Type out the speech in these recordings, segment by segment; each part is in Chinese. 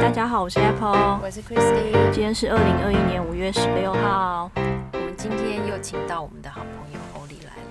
大家好，我是 Apple，我是 Christy，今天是二零二一年五月十六号。我们今天又请到我们的好朋友。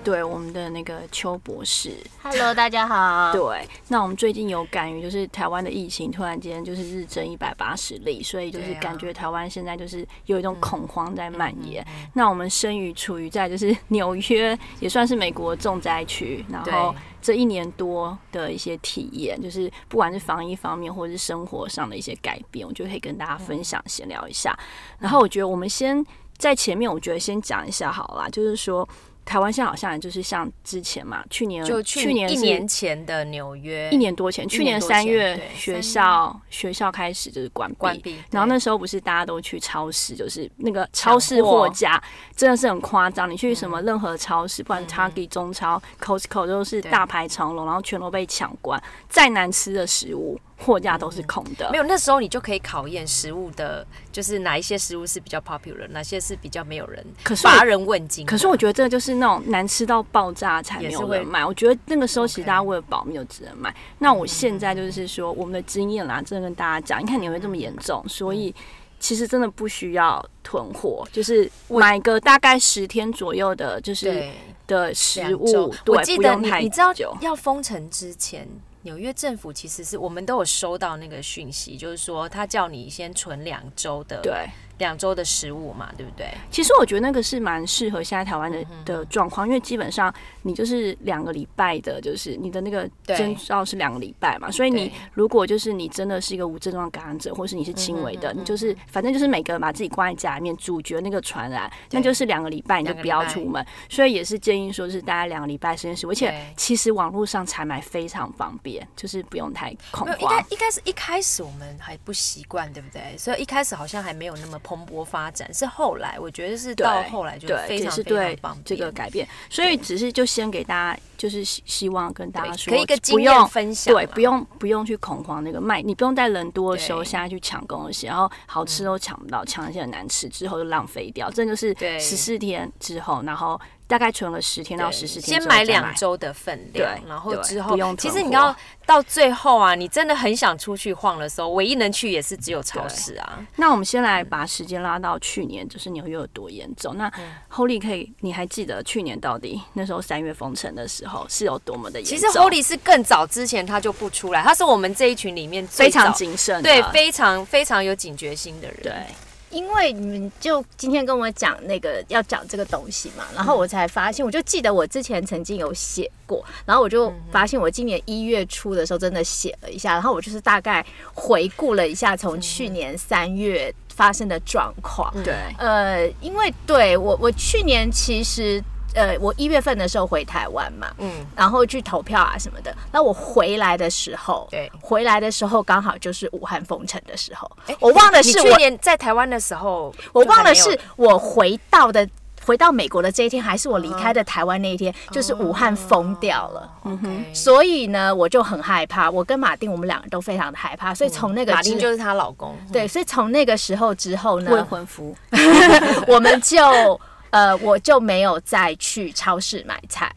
对，我们的那个邱博士。Hello，大家好。对，那我们最近有感于就是台湾的疫情突然间就是日增一百八十例，所以就是感觉台湾现在就是有一种恐慌在蔓延。那我们生于处于在就是 纽约，也算是美国重灾区，然后这一年多的一些体验，就是不管是防疫方面或者是生活上的一些改变，我就可以跟大家分享闲聊一下。然后我觉得我们先在前面，我觉得先讲一下好啦，就是说。台湾现在好像就是像之前嘛，去年就去年一年前的纽约，一年多前，去年三月对学校学校开始就是关闭，关闭，然后那对时候不是大家都去超市，就是那个超市货架真的是很夸张。你去什么任何超市，不管 Target、中超、Costco 都是大排长龙，然后全都被抢光。再难吃的食物，货架都是空的。没有那时候你就可以考验食物的，就是哪一些食物是比较 popular，哪些是比较没有人可是乏人问津。可是我觉得这就是那种难吃到爆炸才没有人买。我觉得那个时候其实大家为了保命就只能买。那我现在就是说我们的经验啦，真的跟大家讲，你看你会这么严重，所以其实真的不需要囤货，就是买个大概十天左右的，就是，的食物我记得你你知道。要封城之前。纽约政府其实是我们都有收到那个讯息，就是说他叫你先存两周的对，两周的食物嘛，对不对？其实我觉得那个是蛮适合现在台湾的嗯的状况，因为基本上你就是两个礼拜的，就是你的那个对征兆是两个礼拜嘛，所以你如果就是你真的是一个无症状感染者，或是你是轻微嗯的，你就是反正就是每个人把自己关在家里面，主角那个传染，那就是两个礼拜你就不要出门。所以也是建议说是大概两个礼拜时间食物，而且其实网络上采买非常方便，就是不用太恐没有，应该慌。应该是一开始我们还不习惯，对不对？所以一开始好像还没有那么蓬勃发展，是后来我觉得是到后来就对，非常非常对。这个改变，所以只是就先给大家，就是希希望跟大家说，对可以一个不经验用分享，对，不用不用去恐慌那个卖，你不用在人多的时候对。现在去抢东西，然后好吃都抢不到，抢一些很难吃之后就浪费掉，这就是十四天之后，然后大概存了十天到十四天先买两周的分量，然后之后不用其实你要到最后啊，你真的很想出去晃的时候，唯一能去也是只有超市啊。那我们先来把时间拉到去年，就是纽约有多严重。那嗯 Holy 可以，你还记得去年到底那时候三月封城的时候是有多么的严重其？实 Holy 是更早之前他就不出来，他是我们这一群里面最非常谨慎，对非常非常有警觉心的人。对。因为你们就今天跟我讲那个要讲这个东西嘛，然后我才发现，我就记得我之前曾经有写过，然后我就发现我今年一月初的时候真的写了一下，然后我就是大概回顾了一下从去年三月发生的状况。对，呃，因为对我我去年其实呃我一月份的时候回台湾嘛，嗯，然后去投票啊什么的。那我回来的时候，对回来的时候刚好就是武汉封城的时候哎，我忘了是去年在台湾的时候，我忘了是我回到的。回到美国的这一天，还是我离开的台湾那一天，就是武汉封掉了。嗯哼，所以呢，我就很害怕。我跟马丁，我们两个都非常的害怕。所以从那个之马丁就是她老公，对，所以从那个时候之后呢未，婚夫，我们就呃，我就没有再去超市买菜。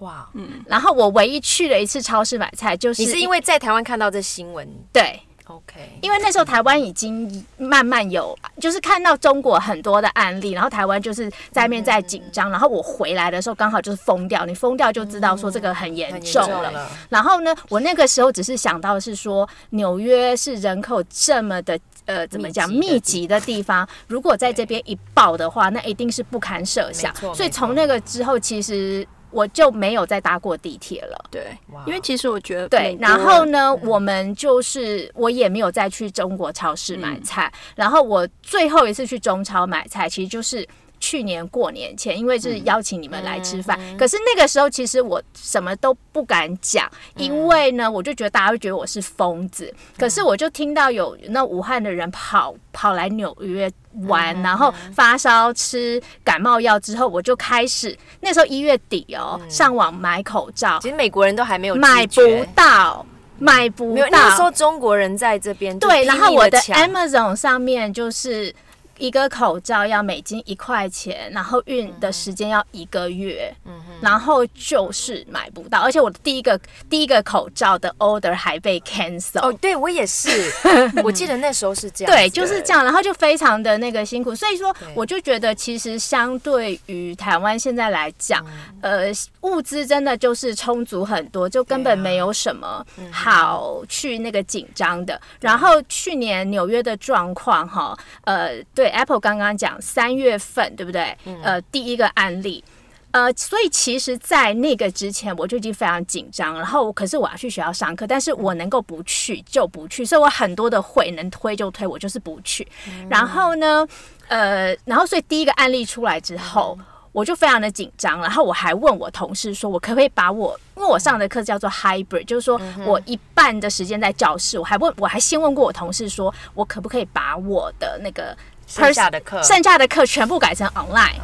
哇，嗯然后我唯一去了一次超市买菜，就是你是因为在台湾看到这新闻？对，，OK，因为那时候台湾已经慢慢有，就是看到中国很多的案例，然后台湾就是在那边在紧张，然后我回来的时候刚好就是封掉，你封掉就知道说这个很严重了。重了，然后呢，我那个时候只是想到是说，纽约是人口这么的呃怎么讲密集的地方，如果在这边一爆的话，那一定是不堪设想。所以从那个之后，其实我就没有再搭过地铁了。对，因为其实我觉得对然后人呢，我们就是我也没有再去中国超市嗯买菜，然后我最后一次去中超买菜，其实就是。去年过年前，因为是邀请你们来吃饭，可是那个时候其实我什么都不敢讲，因为呢，我就觉得大家会觉得我是疯子。可是我就听到有那武汉的人跑跑来纽约玩，然后发烧吃感冒药之后，我就开始那时候一月底哦，上网买口罩，其实美国人都还没有买不到，买不到，那个时。候中国人在这边对，然后我的 Amazon 上面就是一个口罩要美金一块钱，然后运的时间要一个月，嗯然后就是买不到，而且我的第一个第一个口罩的 order 还被 cancel。哦，对我也是，我记得那时候是这样，对，就是这样，然后就非常的那个辛苦，所以说我就觉得，其实相对于台湾现在来讲，呃，物资真的就是充足很多，就根本没有什么好去那个紧张的。然后去年纽约的状况哈，呃，对，Apple 刚刚讲三月份对不对？呃，第一个案例。呃，所以其实，在那个之前，我就已经非常紧张。然后，可是我要去学校上课，但是我能够不去就不去，所以我很多的会能推就推，我就是不去。然后呢，呃，然后所以第一个案例出来之后。我就非常的紧张，然后我还问我同事说，我可不可以把我，因为我上的课叫做 hybrid，就是说我一半的时间在教室，我还问，我还先问过我同事说，我可不可以把我的那个剩下的课，剩下的课全部改成 online。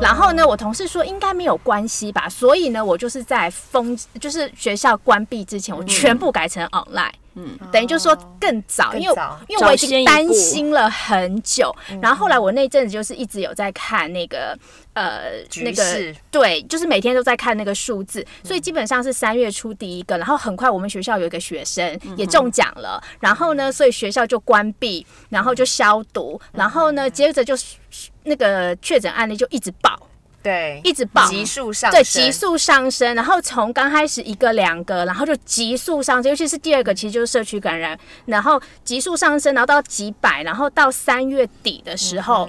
然后呢，我同事说应该没有关系吧，所以呢，我就是在封，就是学校关闭之前，我全部改成 online。嗯，等于就是说更早，因为因为我已经担心了很久，然后后来我那阵子就是一直有在看那个呃那个对，就是每天都在看那个数字，所以基本上是三月初第一个，然后很快我们学校有一个学生也中奖了，然后呢，所以学校就关闭，然后就消毒，然后呢，接着就那个确诊案例就一直爆，对，一直爆，急速上对，急速上升，然后从刚开始一个两个，然后就急速上升，尤其是第二个，其实就是社区感染，然后急速上升，然后到几百，然后到三月底的时候。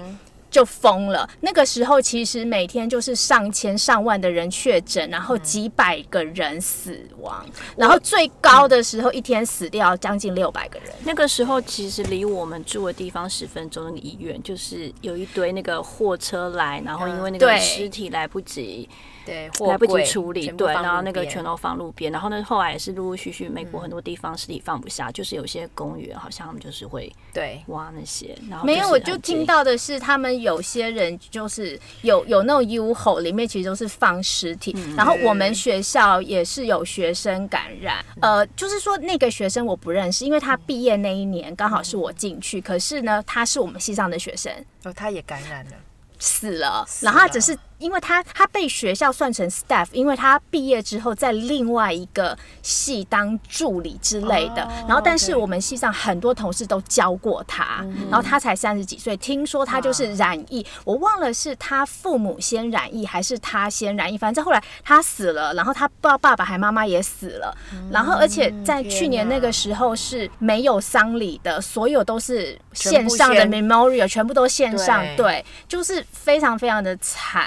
就疯了，那个时候其实每天就是上千上万的人确诊，然后几百个人死亡，然后最高的时候一天死掉将近六百个人。那个时候其实离我们住的地方十分钟，那个医院就是有一堆那个货车来，然后因为那个尸体来不及对，来不及处理，对，然后那个全都放路边，然后呢后来也是陆陆续续，美国很多地方尸体放不下，就是有些公园好像他们就是会对。挖那些，然后没有，我就听到的是，他们有些人就是有有那种 U 吼，里面其实都是放尸体。嗯然后我们学校也是有学生感染，呃，就是说那个学生我不认识，因为他毕业那一年刚好是我进去，可是呢，他是我们系上的学生。哦，他也感染了，死了，然后他只是因为他他被学校算成 staff，因为他毕业之后在另外一个系当助理之类的，哦然后但是我们系上很多同事都教过他，然后他才三十几岁，听说他就是染疫，我忘了是他父母先染疫还是他先染疫，反正后来他死了，然后他不知道爸爸还妈妈也死了，然后而且在去年那个时候是没有丧礼的，所有都是线上的 memorial，全部都线上，对。对，就是非常非常的惨。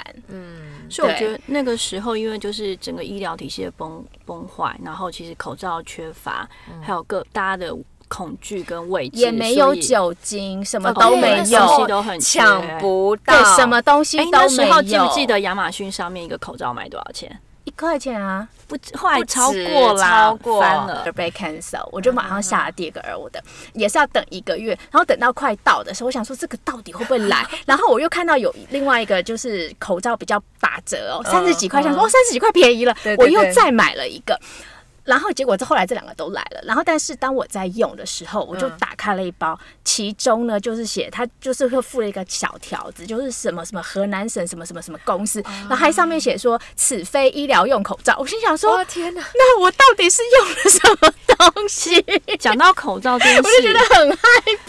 所以我觉得那个时候，因为就是整个医疗体系的崩崩坏，然后其实口罩缺乏，还有各大家的恐惧跟畏惧，也没有酒精，什么哦都没有，都很抢不到，对，什么东西哎，都那时没有。候记不记得亚马逊上面一个口罩卖多少钱？一块钱啊？不，后来超过啦，超过翻了。被 cancel，我就马上下了第二个，而我的也是要等一个月，然后等到快到的时候，我想说这个到底会不会来？然后我又看到有另外一个就是口罩比较打折哦，三十几块，想说哦三十几块便宜了我又再买了一个。然后结果这后来这两个都来了，然后但是当我在用的时候，我就打开了一包，其中呢就是写它就是会附了一个小条子，就是什么什么河南省什么什么什么公司，然后还上面写说此非医疗用口罩。我心想说，哇天哪，那我到底是用了什么东西？讲到口罩这件事，我就觉得很害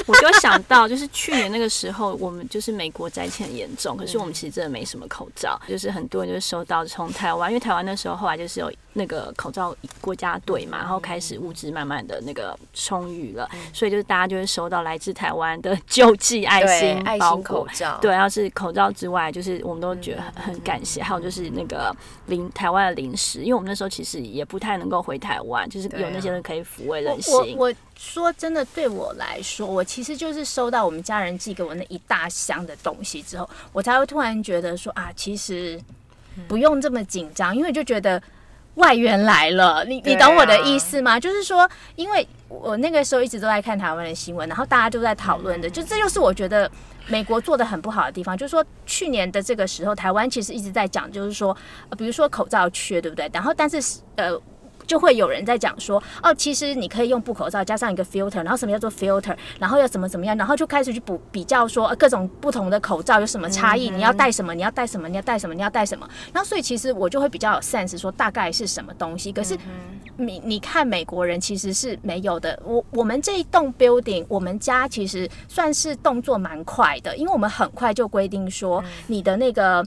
我就想到，就是去年那个时候，我们就是美国灾情很严重，可是我们其实真的没什么口罩，就是很多人就是收到从台湾，因为台湾那时候后来就是有那个口罩国家队嘛，然后开始物资慢慢的那个充裕了，所以就是大家就会收到来自台湾的救济爱心爱心包口。罩，对，要是口罩之外，就是我们都觉得很很感谢。还有就是那个零台湾的零食，因为我们那时候其实也不太能够回台湾，就是有那些人可以抚慰人心。我我说真的，对我来说，我其实就是收到我们家人寄给我那一大箱的东西之后，我才会突然觉得说啊，其实不用这么紧张，因为就觉得。外援来了，你你懂我的意思吗？就是说，因为我那个时候一直都在看台湾的新闻，然后大家都在讨论的，就这就是我觉得美国做的很不好的地方，就是说去年的这个时候，台湾其实一直在讲，就是说，呃比如说口罩缺，对不对？然后但是呃。就会有人在讲说，哦，其实你可以用布口罩加上一个 filter，然后什么叫做 filter，然后要怎么怎么样，然后就开始去补比较说、呃各种不同的口罩有什么差异，你要戴什么，你要戴什么，你要戴什么，你要戴什么。然后所以其实我就会比较有 sense 说大概是什么东西，可是你你看美国人其实是没有的。我我们这一栋 building，我们家其实算是动作蛮快的，因为我们很快就规定说你的那个。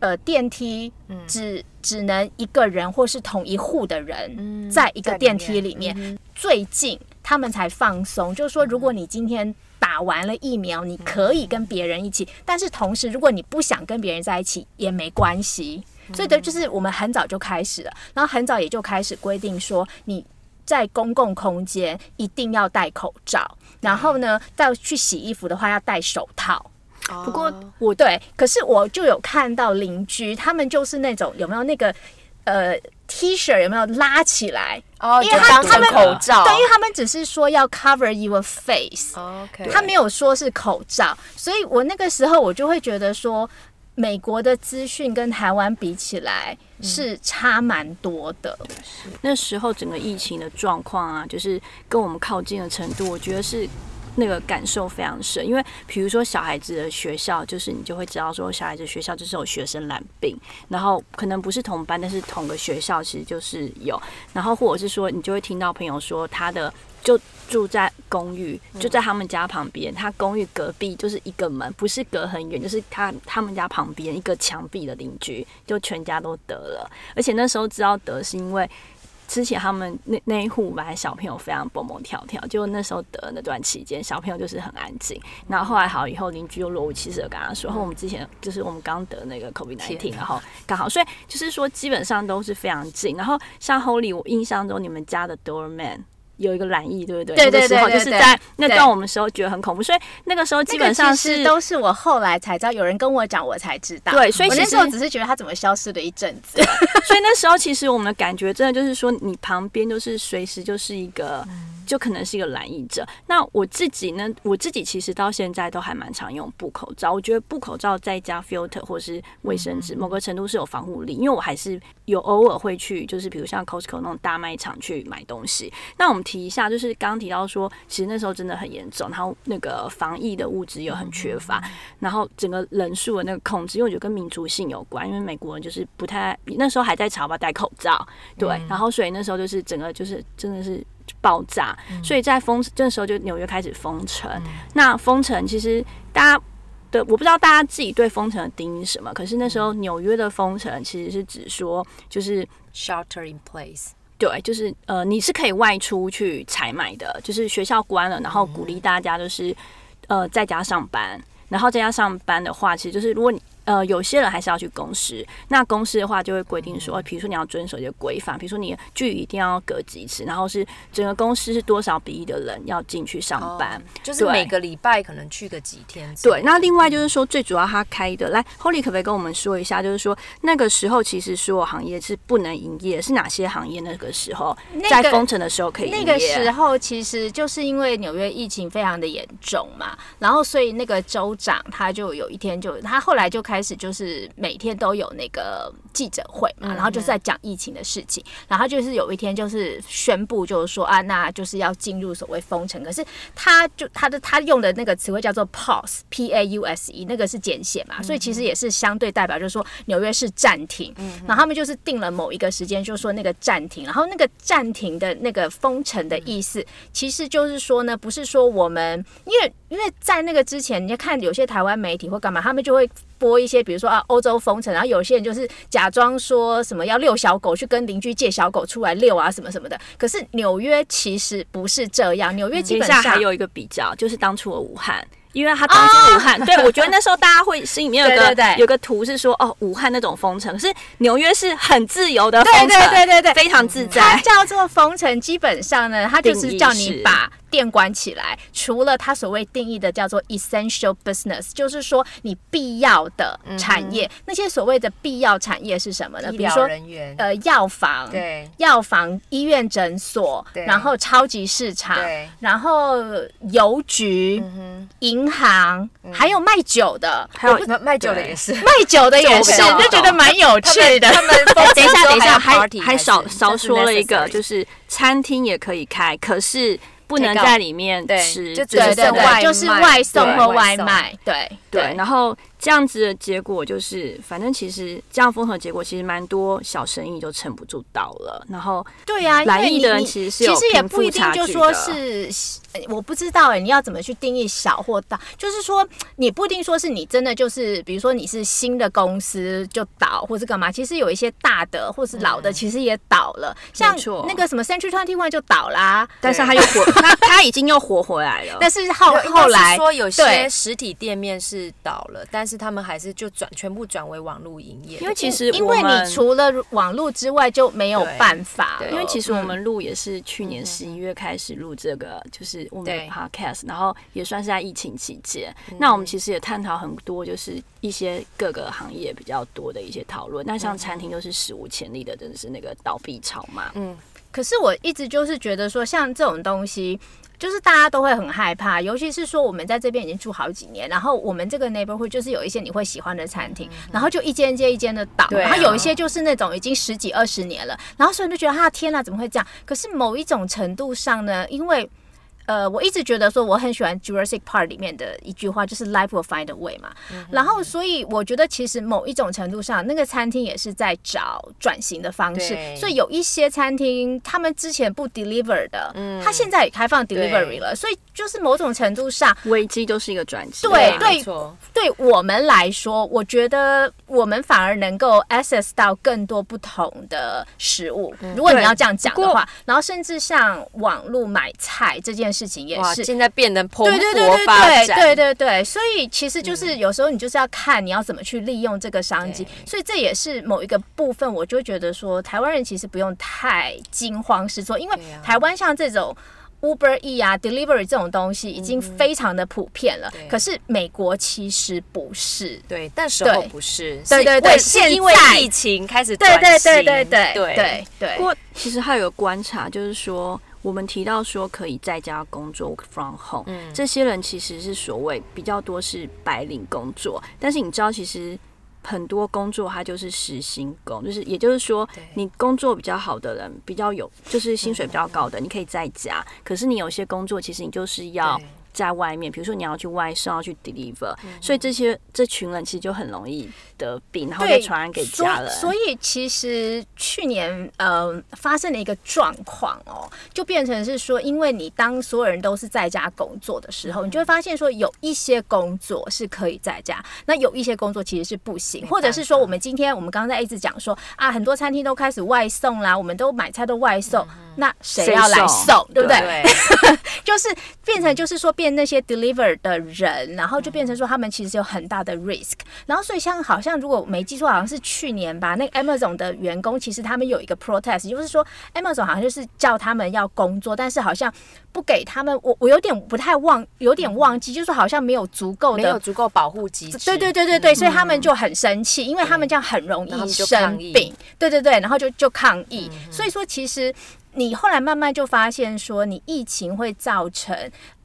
呃，电梯只只能一个人或是同一户的人在一个电梯里面。最近他们才放松，就是说，如果你今天打完了疫苗，你可以跟别人一起，但是同时，如果你不想跟别人在一起也没关系。所以的就是我们很早就开始了，然后很早也就开始规定说你。在公共空间一定要戴口罩，然后呢，再去洗衣服的话要戴手套。不过我对，可是我就有看到邻居，他们就是那种有没有那个呃 T 恤有没有拉起来？哦，因为就当成他他们口罩，对，因为他们只是说要 cover your face，、OK，他没有说是口罩，所以我那个时候我就会觉得说，美国的资讯跟台湾比起来是差蛮多的。那时候整个疫情的状况啊，就是跟我们靠近的程度，我觉得是那个感受非常深。因为比如说小孩子的学校，就是你就会知道说，小孩子学校就是有学生染病，然后可能不是同班，但是同个学校其实就是有，然后或者是说你就会听到朋友说他的就。住在公寓，就在他们家旁边。他公寓隔壁就是一个门，不是隔很远，就是他他们家旁边一个墙壁的邻居，就全家都得了。而且那时候知道得是因为之前他们那那一户本来小朋友非常蹦蹦跳跳，就那时候得那段期间，小朋友就是很安静。然后后来好以后，邻居又若无其事的跟他说，然后我们之前就是我们刚得那个 COVID nineteen，然后刚好，所以就是说基本上都是非常近。然后像 Holy，我印象中你们家的 doorman。有一个染疫，对不对？对对对对对就是在那段我们时候觉得很恐怖，所以那个时候基本上是都是我后来才知道，有人跟我讲，我才知道。对所以那时候只是觉得他怎么消失了一阵子。所以那时候其实我们的感觉真的就是说，你旁边就是随时就是一个，就可能是一个染疫者。那我自己呢，我自己其实到现在都还蛮常用布口罩。我觉得布口罩再加 filter 或是卫生纸，某个程度是有防护力，因为我还是有偶尔会去，就是比如像 Costco 那种大卖场去买东西。那我们提一下，就是刚刚提到说，其实那时候真的很严重，然后那个防疫的物质又很缺乏，然后整个人数的那个控制，因为我觉得跟民族性有关，因为美国人就是不太那时候还在吵吧戴口罩，对，然后所以那时候就是整个就是真的是爆炸，所以在封这时候就纽约开始封城，那封城其实大家。对，我不知道大家自己对封城的定义是什么，可是那时候纽约的封城其实是指说，就是。shelter in place，对，就是呃，你是可以外出去采买的，就是学校关了，然后鼓励大家就是呃在家上班，然后在家上班的话，其实就是如果你呃有些人还是要去公司，那公司的话就会规定说，比如说你要遵守一些规范，比如说你距离一定要隔几次，然后是整个公司是多少比例的人要进去上班，就是每个礼拜可能去个几天。对，那另外就是说，最主要他开的，来，Holly 可不可以跟我们说一下，就是说那个时候其实所有行业是不能营业，是哪些行业那个时候那个在封城的时候可以营业？那个时候其实就是因为纽约疫情非常的严重嘛，然后所以那个州长他就有一天就他后来就开始就是每天都有那个记者会嘛，然后就是在讲疫情的事情，然后就是有一天就是宣布就是说啊，那就是要进入所谓封城，可是他就他的他用的那个词汇叫做 pause p a u s e，那个是简写嘛，所以其实也是相对代表就是说纽约是暂停，然后他们就是定了某一个时间，就说那个暂停，然后那个暂停的那个封城的意思，其实就是说呢，不是说我们因为因为在那个之前，你看有些台湾媒体或干嘛，他们就会播一些，比如说啊欧洲封城，然后有些人就是假装说什么要遛小狗，去跟邻居借小狗出来遛啊什么什么的。可是纽约其实不是这样，纽约基本上还有一个比较，就是当初的武汉。因为他当初武汉，对我觉得那时候大家会心里面有个 对对对有个图是说，哦，武汉那种封城，可是纽约是很自由的封对城，对对对对，非常自在它。叫做封城，基本上呢，它就是叫你把店关起来，除了它所谓定义的叫做 essential business，就是说你必要的产业，那些所谓的必要产业是什么呢？比如说呃药房，对。药房、医院、诊所，然后超级市场，然后邮局、嗯银行，还有卖酒的，还有哼，卖卖酒的也是。卖酒的也 是，就觉得蛮有趣的。他等一下，等一下，还还少少就是说了一个，就是餐厅也可以开，可是不能在里面吃，就只对对是外对，就是外送或外卖，对对，然后这样子的结果就是，反正其实这样封锁的结果，其实蛮多小生意就撑不住倒了。然后对呀、因来意的人其实是有其实也不一定就说是，呃我不知道哎、你要怎么去定义小或大？就是说，你不一定说是你真的就是，比如说你是新的公司就倒，或是干嘛？其实有一些大的或是老的，其实也倒了，像那个什么 Century Twenty One 就倒啦、但是他又活，他他已经又活回来了。但是后后来说有些实体店面是倒了，但是他们还是就转全部转为网络营业，因为其实因为你除了网络之外就没有办法了，因为其实我嗯们录也是去年十一月开始录这个，就是我们的 podcast，然后也算是在疫情期间。嗯那我们其实也探讨很多，就是一些各个行业比较多的一些讨论。那嗯像餐厅都是史无前例的，真的是那个倒闭潮嘛。嗯，可是我一直就是觉得说，像这种东西。就是大家都会很害怕，尤其是说我们在这边已经住好几年，然后我们这个 neighborhood 就是有一些你会喜欢的餐厅，然后就一间接一间的倒，然后有一些就是那种已经十几二十年了，然后所有人就觉得啊天哪，怎么会这样？可是某一种程度上呢，因为呃，我一直觉得说我很喜欢 Jurassic Park 里面的一句话，就是 Life will find a way 嘛。然后，所以我觉得其实某一种程度上，那个餐厅也是在找转型的方式。所以有一些餐厅，他们之前不 deliver 的，嗯他现在也开放 delivery 了。所以就是某种程度上，危机都是一个转机。对对，对我们来说，我觉得我们反而能够 access 到更多不同的食物。如果你要这样讲的话，然后甚至像网络买菜这件事情也，是。现在变得蓬对对对勃发对对展，对对对，所以其实就是有时候你就是要看你要怎么去利用这个商机对，所以这也是某一个部分，我就觉得说台湾人其实不用太惊慌失措，因为台湾像这种。Uber E 啊，delivery 这种东西已经非常的普遍了，对。可是美国其实不是。对，但时候不是，对对对现为是因为在疫情开始对对转型对对对对对对。不过其实还有个观察，就是说我们提到说可以在家工作 from home，、嗯这些人其实是所谓比较多是白领工作，但是你知道其实。很多工作它就是时薪工，就是也就是说，你工作比较好的人，比较有就是薪水比较高的，你可以在家。可是你有些工作，其实你就是要对在外面，比如说你要去外送，要去 deliver，、所以嗯这些这群人其实就很容易得病，然后对再传染给家人。所以其实去年呃发生了一个状况哦，就变成是说，因为你当所有人都是在家工作的时候，你就会发现说，有一些工作是可以在家，那有一些工作其实是不行，或者是说，我们今天我们刚刚在一直讲说啊，很多餐厅都开始外送啦，我们都买菜都外送，那谁谁要来送？送，对不对？对，就是变成就是说变那些 deliver 的人，然后就变成说他们其实有很大的 risk，然后所以像好像如果没记错，好像是去年吧，那个 Amazon 的员工其实他们有一个 protest，就是说 Amazon 好像就是叫他们要工作，但是好像不给他们，我我有点不太忘，有点忘记，就是说好像没有足够的没有的。足够保护机制，对对对对对，所以他们就很生气，因为他们这样很容易生病。对对对，然后就就抗议。所以说，其实你后来慢慢就发现说，你疫情会造成，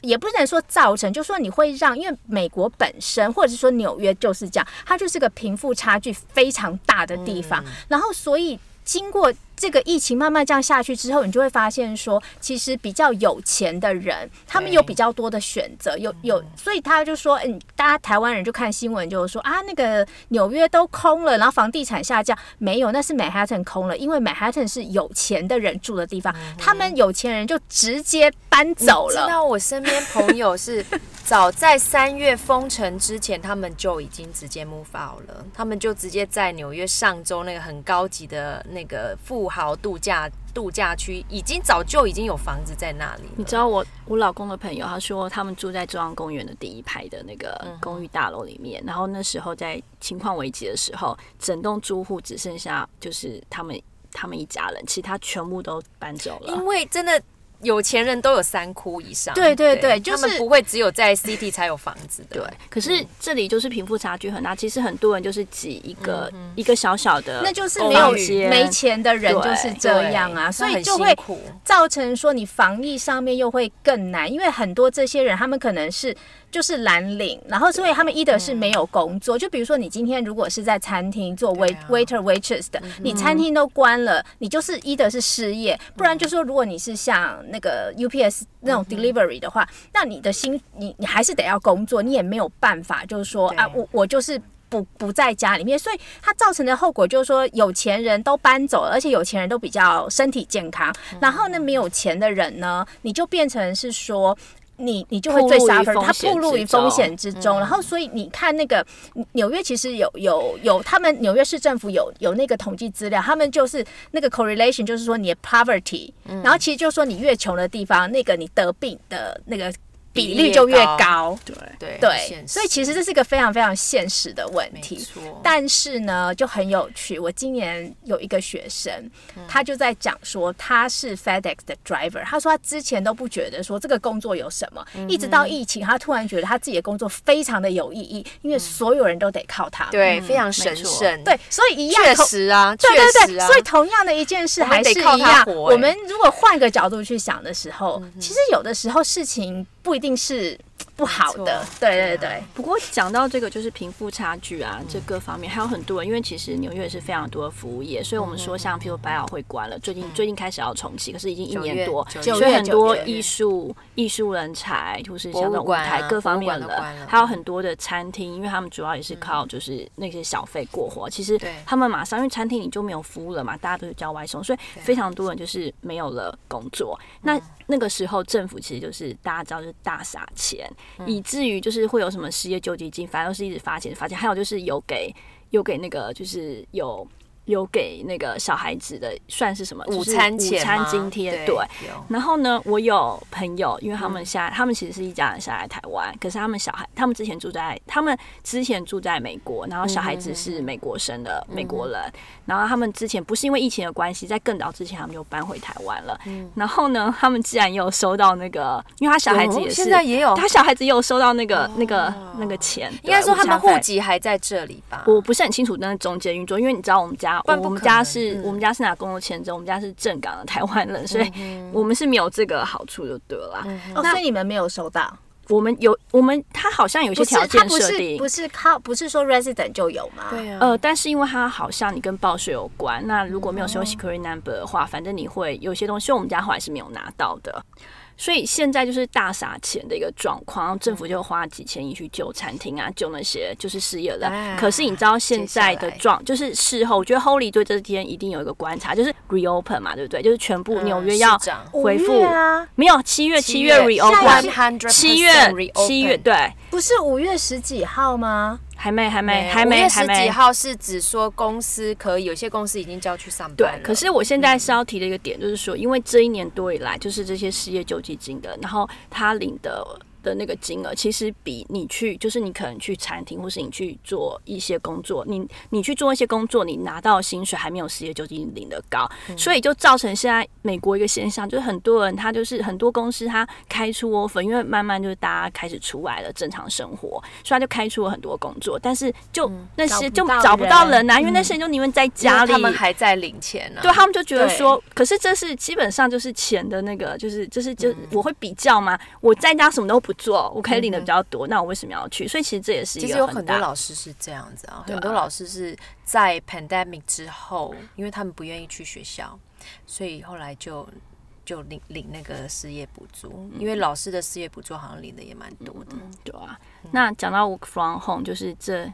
也不能说造成，就说你会让，因为美国本身或者是说纽约就是这样，它就是个贫富差距非常大的地方，然后所以经过。这个疫情慢慢这样下去之后，你就会发现说，其实比较有钱的人，他们有比较多的选择，有有，所以他就说，嗯，大家台湾人就看新闻，就是说啊，那个纽约都空了，然后房地产下降，没有，那是 Manhattan 空了，因为 Manhattan 是有钱的人住的地方，他们有钱人就直接搬走了。知道我身边朋友是 早在三月封城之前，他们就已经直接 move out 了，他们就直接在纽约上周那个很高级的那个富豪度假度假区，已经早就已经有房子在那里。你知道我我老公的朋友，他说他们住在中央公园的第一排的那个嗯公寓大楼里面，然后那时候在情况危急的时候，整栋住户只剩下就是他们他们一家人，其他全部都搬走了因。为真的有钱人都有三窟以上。对对对就是他们不会只有在 city 才有房子的。对，可是这里就是贫富差距很大，其实很多人就是挤一个、一个小小的，那就是没有间没钱的人就是这样啊，所以就会造成说你防疫上面又会更难，因为很多这些人他们可能是就是蓝领，然后所以他们一的是没有工作，就比如说你今天如果是在餐厅做 wait、啊、waiter waitress 的，你餐厅都关了，你就是一的是失业，不然就说如果你是像那个 UPS 那种 delivery 的话，那你的薪你你还是得要工作，你也没有办法，就是说啊，我我就是。不不在家里面，所以它造成的后果就是说，有钱人都搬走了，而且有钱人都比较身体健康。然后呢，没有钱的人呢，你就变成是说。你你就会最 suffer，他风险暴露于风险之中，然后所以你看那个纽约其实有有有，他们纽约市政府有有那个统计资料，他们就是那个 correlation，就是说你的 poverty，、然后其实就是说你越穷的地方，那个你得病的那个比例就越高。对。对对，所以其实这是一个非常非常现实的问没题。错，但是呢，就很有趣。我今年有一个学生，他就在讲说他是 FedEx 的 driver。他说他之前都不觉得说这个工作有什么，一直到疫情，他突然觉得他自己的工作非常的有意义，因为所有人都得靠他。对，嗯非常神圣。，对，所以一样确同实啊，对对对，啊，所以同样的一件事还是得靠一样。我们如果换个角度去想的时候，其实有的时候事情不一定是不好的。对对啊对对，不过讲到这个就是贫富差距啊，这各方面还有很多人，因为其实纽约也是非常多的服务业，所以我们说像譬如百老汇关了，最近最近开始要重启，可是已经一年多，所以很多艺术艺术人才，就是像那种舞台各方面的还有很多的餐厅，因为他们主要也是靠就是那些小费过活。其实他们马上因为餐厅你就没有服务了嘛，大家都是叫外送，所以非常多人就是没有了工作。那那个时候政府其实就是大家知道就是大撒钱，以至于就是会有什么失业救济金，反正是一直发钱发钱，还有就是有给有给那个就是有。有给那个小孩子的算是什么？午就是餐钱午餐津贴，对然后呢，我有朋友，因为他嗯们下来，他们其实是一家人下来台湾，可是他们小孩，他们之前住在，他们之前住在美国，然后小孩嗯子是美国生的美国人，然后他们之前不是因为疫情的关系，在更早之前他们就搬回台湾了。然后呢，他们既然也有收到那个，因为他小孩子也是，现在也有他小孩子也有收到那个、那个那个钱，应该说他们户。籍还在这里吧？我不是很清楚那中间运作，因为你知道我们家，不然我们家是、嗯我们家是拿工作签证，我们家是正港的台湾人，所以我们是没有这个好处就对了啦。哦，所以你们没有收到。我们有我们他好像有些，条件设定不。是靠，不是说 resident 就有吗？对啊，呃，但是因为它好像你跟报税有关，那如果没有哦收 security number 的话，反正你会有些东西，我们家后来是没有拿到的。所以现在就是大撒钱的一个状况，政府就花几千亿去救餐厅啊，救那些就是失业的。啊可是你知道现在的状，就是事后，我觉得 Holy 对这天一定有一个观察，就是 reopen 嘛，对不对？就是全部纽约要恢复。啊，没有七月七月 reopen，七月七月对，不是五月十几号吗？还没还没还没还没十几还没。号是指说公司可以，有些公司已经叫去上班对了，可是我现在是要提的一个点，就是说，因为这一年多以来，就是这些失业救济金的，然后他领的的那个金额，其实比你去，就是你可能去餐厅，或是你去做一些工作，你你去做一些工作，你拿到薪水还没有失业救济金领的高，所以就造成现在美国一个现象，就是很多人他就是很多公司他开出 offer，因为慢慢就是大家开始出来了正常生活，所以他就开出了很多工作，但是就那些就找不到人呐啊，因为那些人就宁愿在家里，他们还在领钱呢。对他们就觉得说，可是这是基本上就是钱的那个，就是就是就我会比较嘛？我在家什么都不做，我可以领的比较多，那我为什么要去？所以其实这也是一其实有个。很多老师是这样子啊，啊很多老师是在 pandemic 之后，因为他们不愿意去学校，所以后来就就领领那个失业补助，因为老师的失业补助好像领的也蛮多的。对啊，那讲到 work from home，就是这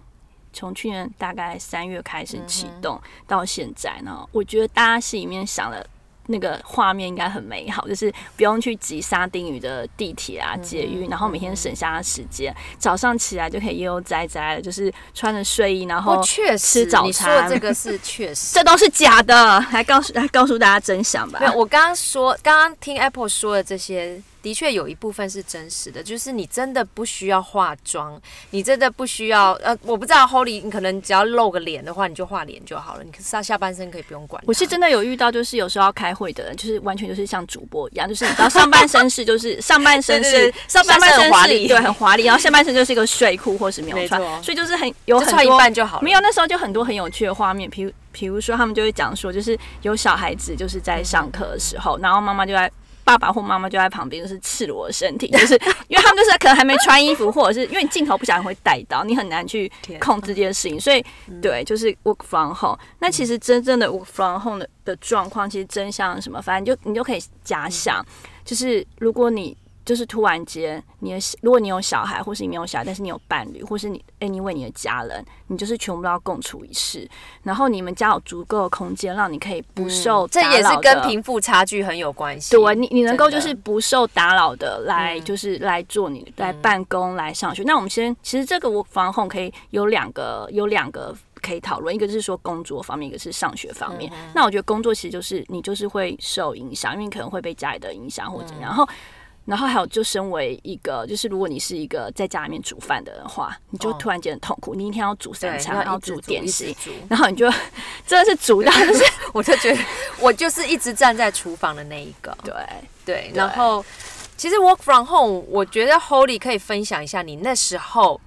从去年大概三月开始启动到现在呢，我觉得大家心里面想的。那个画面应该很美好，就是不用去挤沙丁鱼的地铁啊、捷运，然后每天省下的时间，早上起来就可以悠悠哉哉的，就是穿着睡衣，然后哦，确实，吃早你说餐这个是确实 这。都是假的，来告诉来告诉大家真相吧没。有，我刚刚说，刚刚听 Apple 说的这些的确有一部分是真实的，就是你真的不需要化妆，你真的不需要呃，我不知道 Holy，你可能只要露个脸的话，你就画脸就好了，你下下半身可以不用管。我是真的有遇到，就是有时候要开会的人，就是完全就是像主播一样，就是你知道上半身是就是 上半身对是上半身很华丽对，很华丽，然后下半身就是一个睡裤或是没有穿所以就是很有就穿一半就好了。没有，那时候就很多很有趣的画面，比如比如说他们就会讲说，就是有小孩子就是在上课的时候，然后妈妈就在。爸爸或妈妈就在旁边，就是赤裸的身体，就是因为他们就是可能还没穿衣服，或者是 因为你镜头不小心会带到，你很难去控制这件事情，所以对，就是 work from home。那其实真正的 work from home 的的状况，其实真相是什么？反正就你就可以假想，就是如果你就是突然间，你的如果你有小孩，或是你没有小孩，但是你有伴侣，或是你 anyway 你的家人，你就是全部都要共处一室，然后你们家有足够的空间，让你可以不受嗯这也是跟贫富差距很有关系。对你，你能够就是不受打扰的来，嗯就是来做你来办公、来上学。那我们先，其实这个 work from home 可以有两个，有两个可以讨论，一个就是说工作方面，一个是上学方面。那我觉得工作其实就是你就是会受影响，因为你可能会被家里的影响或者。然后。然后还有，就身为一个，就是如果你是一个在家里面煮饭的人的话，你就哦突然间很痛苦，你一天要煮三对，餐，然后煮点心，然后你就真的是煮到就是 我就觉得我就是一直站在厨房的那一个。对，对，然后其实 work from home，我觉得 Holy 可以分享一下你那时候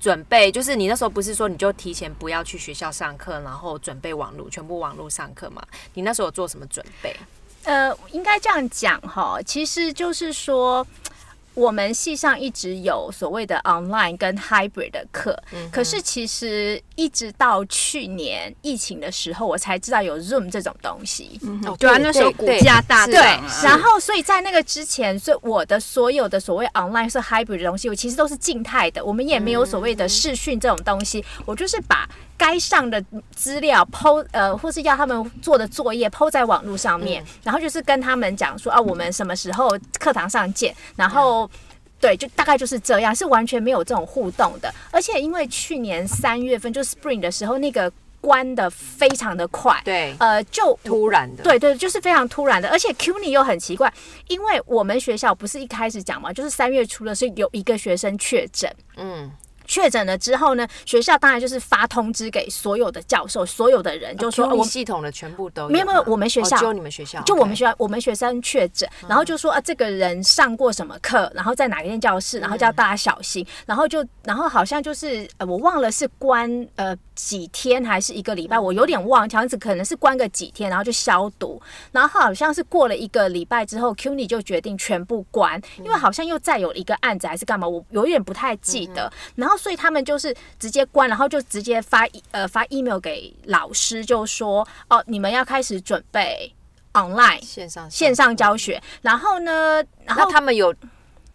准备，就是你那时候不是说你就提前不要去学校上课，然后准备网络，全部网络上课嘛？你那时候有做什么准备？呃，应该这样讲哈，其实就是说。我们系上一直有所谓的 online 跟 hybrid 的课，可是其实一直到去年疫情的时候，我才知道有 Zoom 这种东西。哦对啊，那时候股价大涨啊，然后所以在那个之前，所以我的所有的所谓 online 是 hybrid 的东西，我其实都是静态的，我们也没有所谓的视讯这种东西，我就是把该上的资料抛呃，或是要他们做的作业抛在网络上面，然后就是跟他们讲说啊，我们什么时候课堂上见，然后。对，就大概就是这样，是完全没有这种互动的。而且因为去年三月份就 spring 的时候，那个关的非常的快，对，呃，就突然的，对对，就是非常突然的，而且 CUNY 又很奇怪，因为我们学校不是一开始讲嘛，就是三月初的是有一个学生确诊，嗯，确诊了之后呢，学校当然就是发通知给所有的教授、所有的人，就说、我们系统的全部都没有没有我们学校。哦只有你们学校，就我们学校，我们学生确诊，然后就说啊，这个人上过什么课，然后在哪一间教室，然后叫大家小心，然后就然后好像就是呃，我忘了是关呃几天还是一个礼拜，我有点忘，好像是可能是关个几天，然后就消毒，然后好像是过了一个礼拜之后，CUNY 就决定全部关，因为好像又再有一个案子还是干嘛，我有点不太记得，然后所以他们就是直接关，然后就直接发呃发 email 给老师，就说哦，你们要开始准备 online。线上线上教学，然后呢，然后他们有。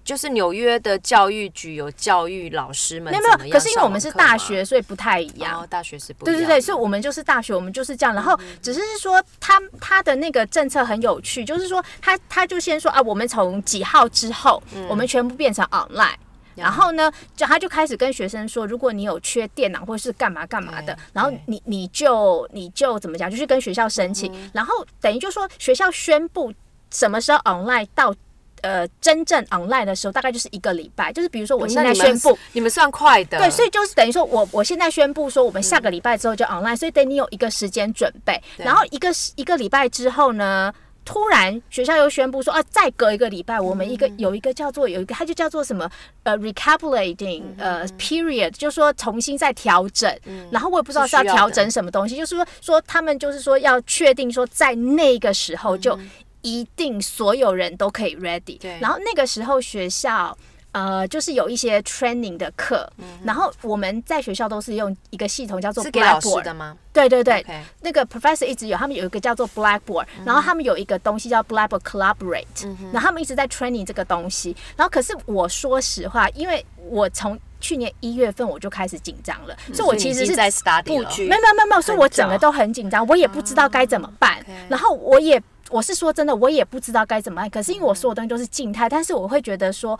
就是纽约的教育局有教育老师们没有没有，可是因为我们是大学，所以不太一样。然后大学是不一样，对对对，所以我们就是大学，我们就是这样。然后只是说他他的那个政策很有趣，就是说他他就先说啊，我们从几号之后，我们全部变成 online。然后呢，就他就开始跟学生说，如果你有缺电脑或是干嘛干嘛的，然后你你就你就怎么讲，就去跟学校申请，然后等于就说学校宣布什么时候 online 到。呃，真正 online 的时候，大概就是一个礼拜。就是比如说，我现在宣布，你们算快的，对，所以就是等于说我我现在宣布说，我们下个礼拜之后就 online，、所以等你有一个时间准备，然后一个一个礼拜之后呢。突然，学校又宣布说啊，再隔一个礼拜，我们一个、有一个叫做有一个，它就叫做什么呃 recalculating 呃 period，就是说重新再调整。然后我也不知道是要调整什么东西，就是说说他们就是说要确定说在那个时候就一定所有人都可以 ready。对然后那个时候学校。呃，就是有一些 training 的课，然后我们在学校都是用一个系统叫做 Blackboard，的吗？对对对那个 professor 一直有，他们有一个叫做 Blackboard，、然后他们有一个东西叫 Blackboard Collaborate，、然后他们一直在 training 这个东西。然后可是我说实话，因为我从去年一月份我就开始紧张了，所以我其实是在 study 布局没有没有没有没有，所以我整个都很紧张，我也不知道该怎么办。然后我也我是说真的，我也不知道该怎么办。可是因为我所有东西都是静态，但是我会觉得说。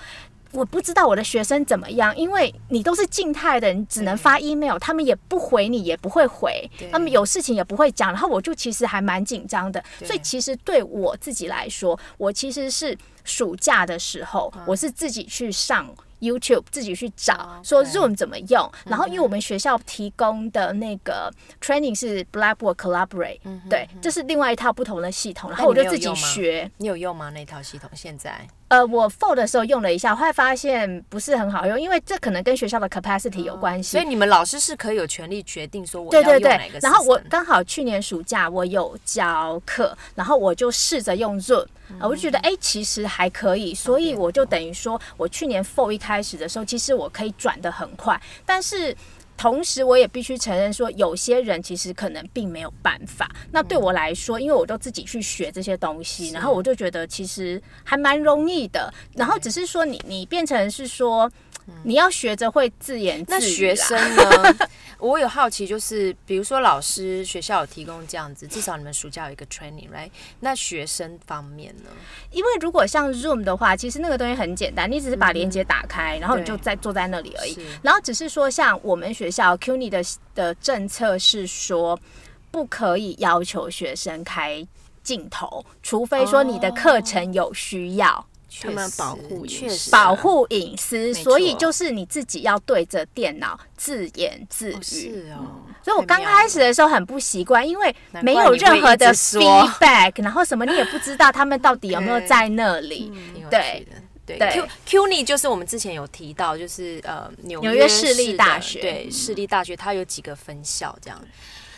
我不知道我的学生怎么样，因为你都是静态的，你只能发 email，他们也不回你，也不会回，他们有事情也不会讲，然后我就其实还蛮紧张的。所以其实对我自己来说，我其实是暑假的时候，嗯我是自己去上 YouTube 自己去找哦说 Zoom 怎么用，然后因为我们学校提供的那个 training 是 Blackboard Collaborate，对，这是另外一套不同的系统，然后我就自己学。你有用吗？那套系统现在？呃，我 Fold 的时候用了一下，后来发现不是很好用，因为这可能跟学校的 capacity 有关系。所以你们老师是可以有权利决定说我要用哪个。对然后我刚好去年暑假我有教课，然后我就试着用 Zoom，、呃我就觉得哎、其实还可以，所以我就等于说我去年 Fold 一开始的时候，其实我可以转的很快，但是。同时，我也必须承认说，有些人其实可能并没有办法。那对我来说，因为我都自己去学这些东西，然后我就觉得其实还蛮容易的。然后只是说你，你变成是说，你要学着会自言自语。那学生呢？我有好奇，就是比如说老师学校有提供这样子，至少你们暑假有一个 training，right？那学生方面呢？因为如果像 Zoom 的话，其实那个东西很简单，你只是把连接打开，然后你就在坐在那里而已。然后只是说，像我们学校 CUNY 的的政策是说，不可以要求学生开镜头，除非说你的课程有需要。他们保护隐私确实保护隐私，所以就是你自己要对着电脑自言自哦语。是哦。所以我刚开始的时候很不习惯，因为没有任何的 feedback，然后什么你也不知道他们到底有没有在那里。对。对对 Q CUNY 就是我们之前有提到，就是呃纽纽约市立大学对市立大学它有几个分校这样。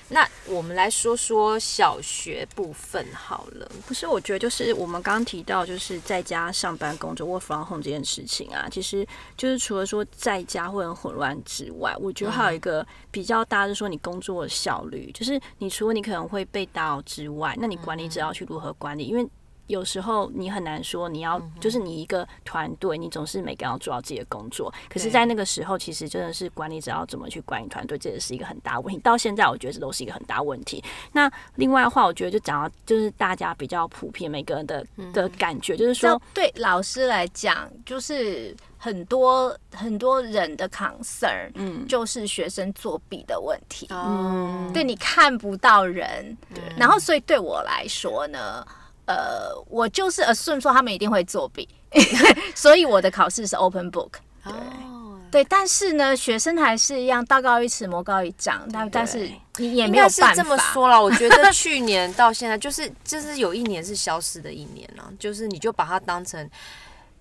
那我们来说说小学部分好了。不是，我觉得就是我们刚刚提到，就是在家上班工作 work from home 这件事情啊，其实就是除了说在家会很混乱之外，我觉得还有一个比较大，就是说你工作的效率，就是你除了你可能会被打扰之外，那你管理者要去如何管理，因为。有时候你很难说你要，就是你一个团队，你总是每个人要做好自己的工作。可是，在那个时候，其实真的是管理者要怎么去管理团队，这也是一个很大的问题。到现在，我觉得这都是一个很大问题。那另外的话，我觉得就讲到就是大家比较普遍每个人的的感觉，就是说，对老师来讲，就是很多很多人的 concern，嗯，就是学生作弊的问题。嗯，对你看不到人，对然后所以对我来说呢，呃，我就是 assume 说他们一定会作弊，所以我的考试是 open book。哦，对，但是呢，学生还是一样，道高一尺，魔高一丈。但但是你也没有办法是这么法。说了。我觉得 去年到现在，就是就是有一年是消失的一年啊，就是你就把它当成。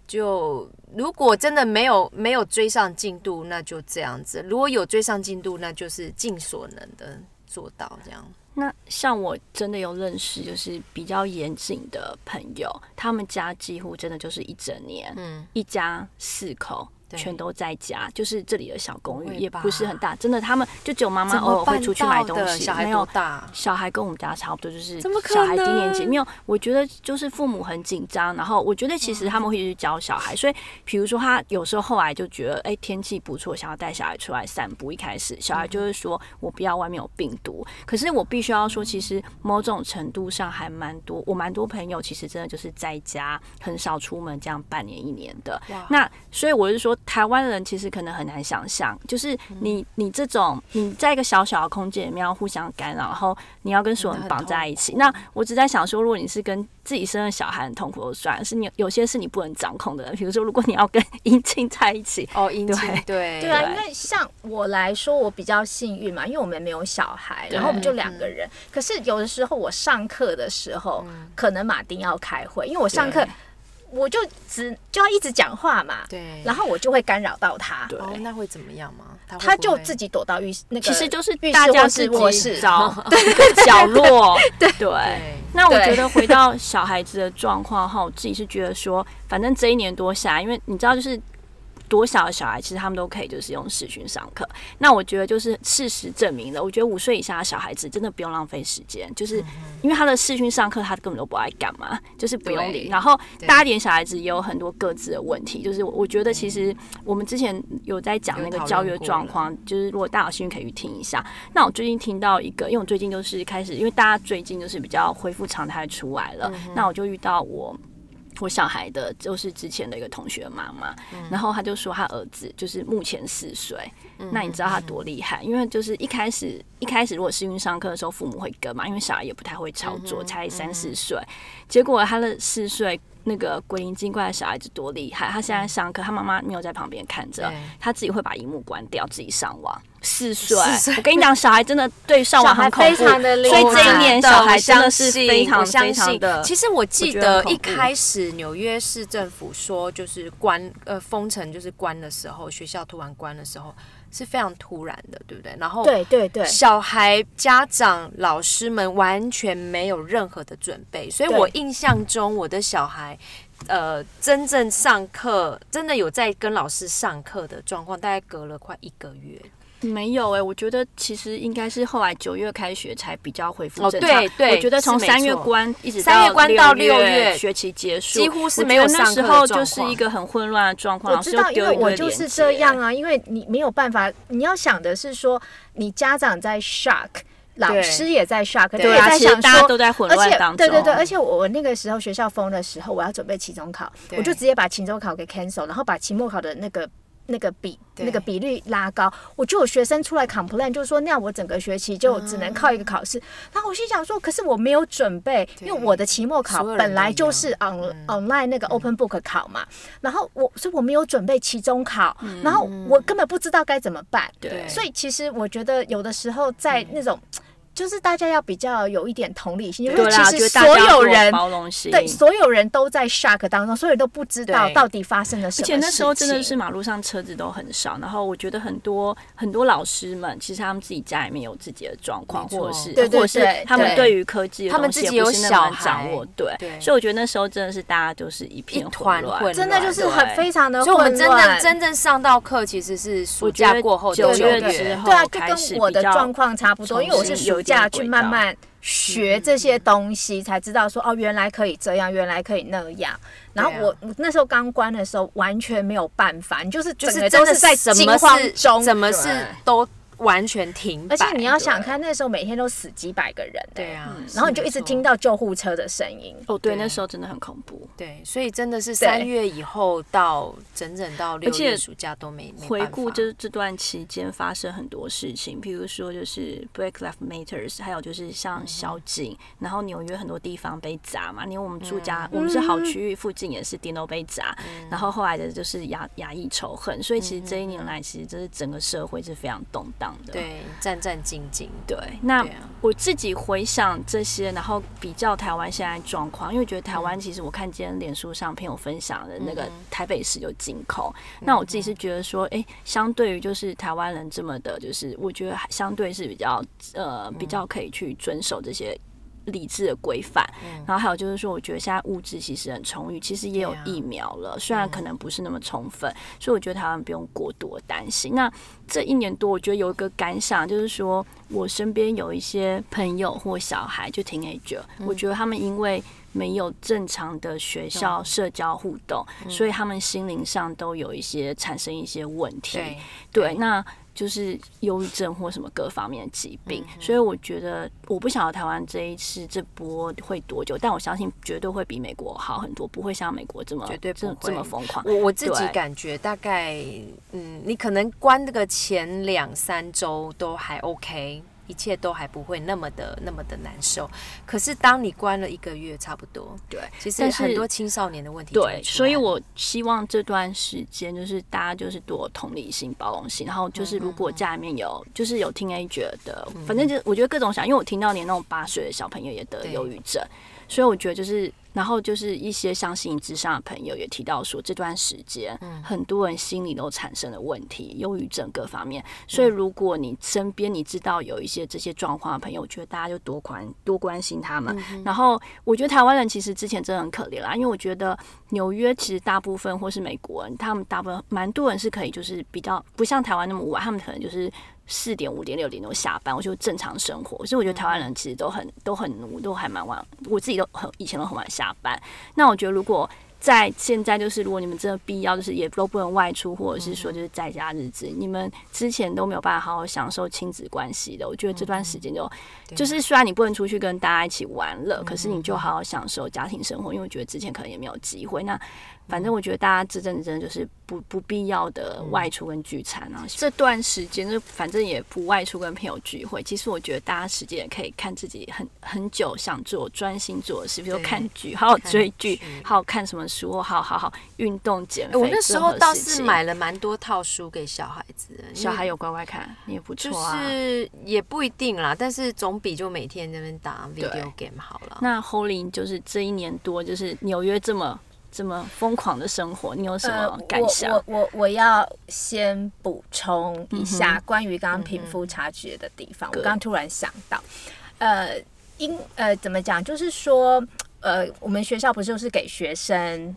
就如果真的没有没有追上进度，那就这样子；如果有追上进度，那就是尽所能的做到这样。那像我真的有认识，就是比较严谨的朋友，他们家几乎真的就是一整年，嗯，一家四口。对全都在家，就是这里的小公寓，也不是很大，真的，他们就只有妈妈偶尔会出去买东西，小孩没有大？小孩跟我们家差不多，就是小孩低年级没有。我觉得就是父母很紧张，然后我觉得其实他们会去教小孩，所以比如说他有时候后来就觉得，哎、天气不错，想要带小孩出来散步。一开始小孩就是说，我不要外面有病毒。可是我必须要说，其实某种程度上还蛮多，我蛮多朋友其实真的就是在家很少出门，这样半年一年的。那所以我是说，台湾人其实可能很难想象，就是你你这种你在一个小小的空间里面要互相干扰，然后你要跟所有人绑在一起。那我只在想说，如果你是跟自己生的小孩很痛苦就算了，是你有些是你不能掌控的，比如说如果你要跟姻亲在一起，哦，姻亲对。对。对啊，因为像我来说，我比较幸运嘛，因为我们没有小孩，然后我们就两个人。可是有的时候我上课的时候，可能马丁要开会，因为我上课对我就只就要一直讲话嘛，对，然后我就会干扰到他，对。哦，那会怎么样吗？他就自己躲到浴室那个，其实就是浴室大家是卧室。找 一个 角落，对。对。那我对觉得回到小孩子的状况哈，我自己是觉得说，反正这一年多下来，因为你知道，就是多小的小孩，其实他们都可以就是用视讯上课。那我觉得就是事实证明了，我觉得五岁以下的小孩子真的不用浪费时间，就是因为他的视讯上课，他根本都不爱干嘛，就是不用理。然后大一点小孩子也有很多各自的问题，就是我我觉得其实我们之前有在讲那个教育的状况，就是如果大家有兴趣可以去听一下。那我最近听到一个，因为我最近就是开始，因为大家最近就是比较恢复常态出来了，那我就遇到我。我小孩的就是之前的一个同学妈妈，然后他就说他儿子就是目前四岁，那你知道他多厉害？因为就是一开始一开始如果是因为上课的时候父母会跟嘛，因为小孩也不太会操作，才三四岁，结果他的四岁那个鬼灵精怪的小孩子多厉害，他现在上课，他妈妈没有在旁边看着，他自己会把荧幕关掉，自己上网。四岁，我跟你讲，小孩真的对上网很恐怖，非常的厉所以这一年小孩真的是非常非常信的。其实我记得得一开始纽约市政府说就是关呃封城就是关的时候，学校突然关的时候是非常突然的，对不对？然后对对对，小孩、家长、老师们完全没有任何的准备，所以我印象中我的小孩。呃，真正上课，真的有在跟老师上课的状况，大概隔了快一个月。没有哎、我觉得其实应该是后来九月开学才比较恢复哦正常。对对我觉得从三月关一直三月关到六六月学期结束，几乎是没有觉得那时上课状候就是况一个很混乱的状况，我知道，因为又丢一个我就是这样啊，因为你没有办法，你要想的是说，你家长在 shock，老师也在 shock，对你也对啊，其实在想说。大家都在混而且乱当中。对对对，而且我我那个时候学校封的时候，我要准备期中考，我就直接把期中考给 cancel，然后把期末考的那个那个比那个比率拉高。我就有学生出来 complain，就是说那样我整个学期就只能靠一个考试。然后我心想说，可是我没有准备，因为我的期末考本来就是 on、online 那个 open book 考嘛，然后我所以我没有准备期中考，然后我根本不知道该怎么办。对。所以其实我觉得有的时候在那种。就是大家要比较有一点同理心，因为，其实所有人对所有人都在 shock 当中，所有人都不知道到底发生了什么而且那时候真的是马路上车子都很少，然后我觉得很多很多老师们其实他们自己家里面有自己的状况，或者是或者是对他们对。对于科技他们自己有小孩。握，对，所以我觉得那时候真的是大家都是一片混乱，真的就是很非常的所以我们真混乱正真正上到课，其实是暑假过后的九九月。之后对啊，就开始跟我的比较状况差不多，因为我是有暑假去慢慢学这些东西，才知道说哦，原来可以这样，原来可以那样。然后我我那时候刚关的时候，完全没有办法，你就是整个就是真的都是在惊什么事慌中，什么是都完全停摆，而且你要想看，那时候每天都死几百个人、欸，对啊，然后你就一直听到救护车的声音。哦，对，那时候真的很恐怖。对，所以真的是三月以后到整整到六而且月暑假都没没回顾这这段期间发生很多事情，比如说就是 Black Lives Matters，还有就是像宵禁，然后纽约很多地方被砸嘛，因为我们住家、我们是好区域附近也是电都被砸，然后后来的就是亚亚裔仇恨，所以其实这一年来，其实这是整个社会是非常动荡的。对战战兢兢，对，那我自己回想这些，然后比较台湾现在状况，因为觉得台湾其实我看今天脸书上朋友分享的那个台北市有进口，那我自己是觉得说，哎、相对于就是台湾人这么的，就是我觉得还相对是比较呃比较可以去遵守这些。理智的规范，然后还有就是说，我觉得现在物质其实很充裕，其实也有疫苗了，虽然可能不是那么充分，所以我觉得台湾不用过多担心。那这一年多，我觉得有一个感想，就是说我身边有一些朋友或小孩，就 teenager，、我觉得他们因为没有正常的学校社交互动，所以他们心灵上都有一些产生一些问题。对对，那就是忧郁症或什么各方面的疾病，所以我觉得我不晓得台湾这一次这波会多久，但我相信绝对会比美国好很多，不会像美国这么绝对不这这么疯狂。我我自己感觉大概，嗯，你可能关这个前两三周都还 OK，一切都还不会那么的那么的难受。可是当你关了一个月，差不多，对，其实很多青少年的问题对，所以我希望这段时间就是大家就是多同理心、包容心，然后就是如果家里面有就是有 teenager 的，反正就我觉得各种想，因为我听到连那种八岁的小朋友也得忧郁症，所以我觉得就是。然后就是一些相信智商的朋友也提到说，这段时间很多人心里都产生了问题，忧郁症各方面。所以如果你身边你知道有一些这些状况的朋友，我觉得大家就多关多关心他们。然后我觉得台湾人其实之前真的很可怜啦，因为我觉得纽约其实大部分或是美国人，他们大部分蛮多人是可以就是比较不像台湾那么晚，他们可能就是。四点、五点、六点都下班，我就正常生活。所以我觉得台湾人其实都很、都很我，都还蛮晚。我自己都很以前都很晚下班。那我觉得如果在现在，就是如果你们真的必要，就是也都不能外出，或者是说就是在家日子，你们之前都没有办法好好享受亲子关系的，我觉得这段时间就就是虽然你不能出去跟大家一起玩了，可是你就好好享受家庭生活，因为我觉得之前可能也没有机会。那反正我觉得大家这阵子真的就是不不必要的外出跟聚餐啊。这段时间就反正也不外出跟朋友聚会。其实我觉得大家时间也可以看自己很很久想做专心做的事，比如说看剧，好好追剧，好好看什么书，或好好好运动减肥。我那时候倒是买了蛮多套书给小孩子，小孩有乖乖看，你也不就错啊。就是也不一定啦，但是总比就每天在那边打 video game 好了。那 Holy 就是这一年多，就是纽约这么这么疯狂的生活，你有什么感想？呃、我我我我要先补充一嗯下关于刚刚贫富差距的地方。我刚刚突然想到，呃，因呃怎么讲，就是说，呃，我们学校不是就是给学生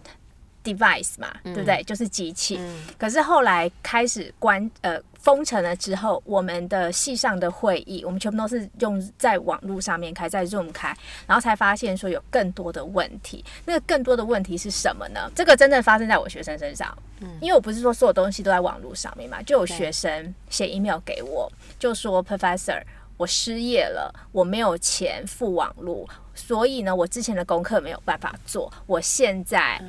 device 嘛，对不对？就是机器。嗯可是后来开始关呃封城了之后，我们的系上的会议，我们全部都是用在网络上面开，在 Zoom 开，然后才发现说有更多的问题。那个更多的问题是什么呢？这个真正发生在我学生身上，因为我不是说所有东西都在网络上面嘛，就有学生写 email 给我，就说 Professor。我失业了，我没有钱付网络，所以呢，我之前的功课没有办法做，我现在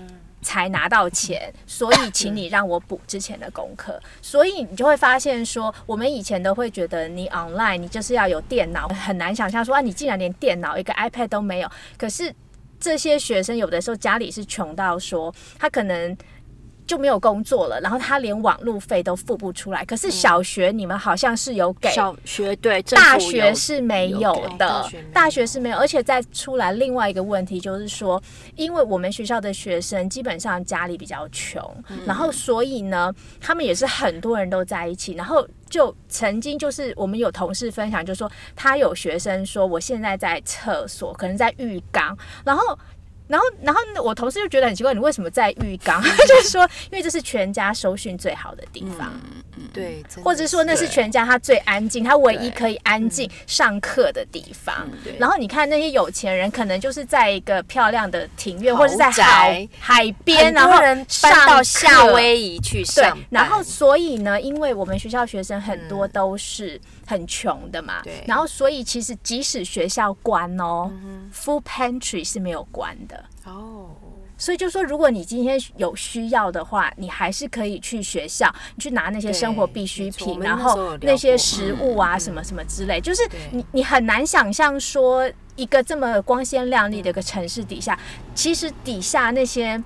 才拿到钱，所以请你让我补之前的功课。所以你就会发现说，我们以前都会觉得你 online 你就是要有电脑，很难想象说啊，你竟然连电脑一个 iPad 都没有。可是这些学生有的时候家里是穷到说，他可能。就没有工作了，然后他连网路费都付不出来。可是小学你们好像是有给，小学对，大学是没有的大学是没有，而且再出来另外一个问题就是说，因为我们学校的学生基本上家里比较穷，然后所以呢，他们也是很多人都在一起，然后就曾经就是我们有同事分享，就说他有学生说我现在在厕所，可能在浴缸，然后。然后，然后我同事就觉得很奇怪，你为什么在浴缸？就是说，因为这是全家收讯最好的地方。对，或者说那是全家他最安静，他唯一可以安静上课的地方。对然后你看那些有钱人，可能就是在一个漂亮的庭院，或者是在海海边，然后人搬到夏威夷去对上班，，然后所以呢，因为我们学校学生很多都是很穷的嘛，对。然后所以其实即使学校关哦、f o o d pantry 是没有关的。哦，所以就说，如果你今天有需要的话，你还是可以去学校，你去拿那些生活必需品，然后那些食物啊，什么什么之类，就是你你很难想象说，一个这么光鲜亮丽的一个城市底下，其实底下那些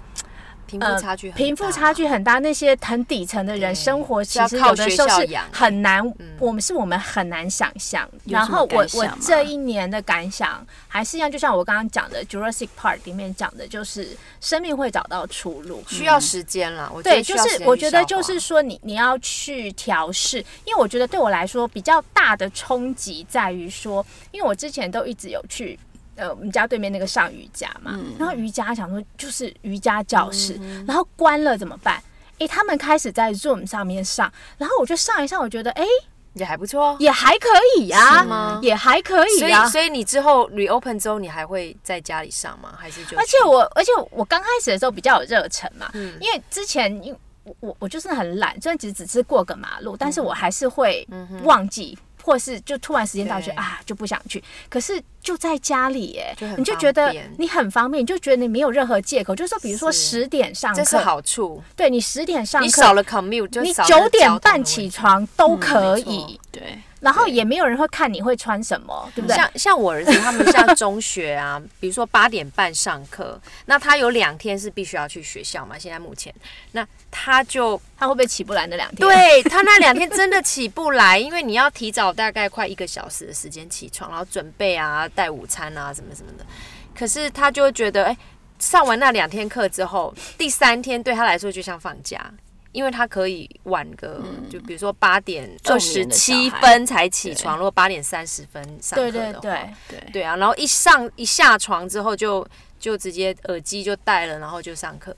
贫富呃差距很大，贫富差距很大，那些很底层的人生活，其实有的时候是很难嗯，我们是我们很难想象。然后我我这一年的感想还是一样，就像我刚刚讲的《Jurassic Park》里面讲的，就是生命会找到出路。需要时间啦。我觉对，就是我觉得就是说你你要去调试，因为我觉得对我来说比较大的冲击在于说，因为我之前都一直有去。呃，我们家对面那个上瑜伽嘛，嗯。然后瑜伽想说就是瑜伽教室，然后关了怎么办？诶，他们开始在 Zoom 上面上，然后我就上一上，我觉得诶也还不错。也还可以呀、是吗？也还可以所呀、以，所以你之后 reopen 之后，你还会在家里上吗？还是就而且我，而且我刚开始的时候比较有热忱嘛，嗯。因为之前因我我我就是很懒，虽然只只是过个马路，但是我还是会忘记，或是就突然时间到就啊就不想去。可是就在家里耶你就觉得你很方便，你就觉得你没有任何借口，就是说比如说十点上这是课，好处，对你十点上课，你少了 commute 你九点半起。床都可以，对，然后也没有人会看你会穿什么，对不对？像像我儿子他们像中学啊，比如说八点半上课，那他有两天是必须要去学校嘛。现在目前，那他就他会不会起不来那两天？对他那两天真的起不来，因为你要提早大概快一个小时的时间起床，然后准备啊、带午餐啊什么什么的。可是他就会觉得，哎、上完那两天课之后，第三天对他来说就像放假。因为他可以晚个，就比如说八点二十七分才起床，如果八点三十分上课对的话，对对，对，对。啊，然后一上一下床之后就就直接耳机就戴了，然后就上课，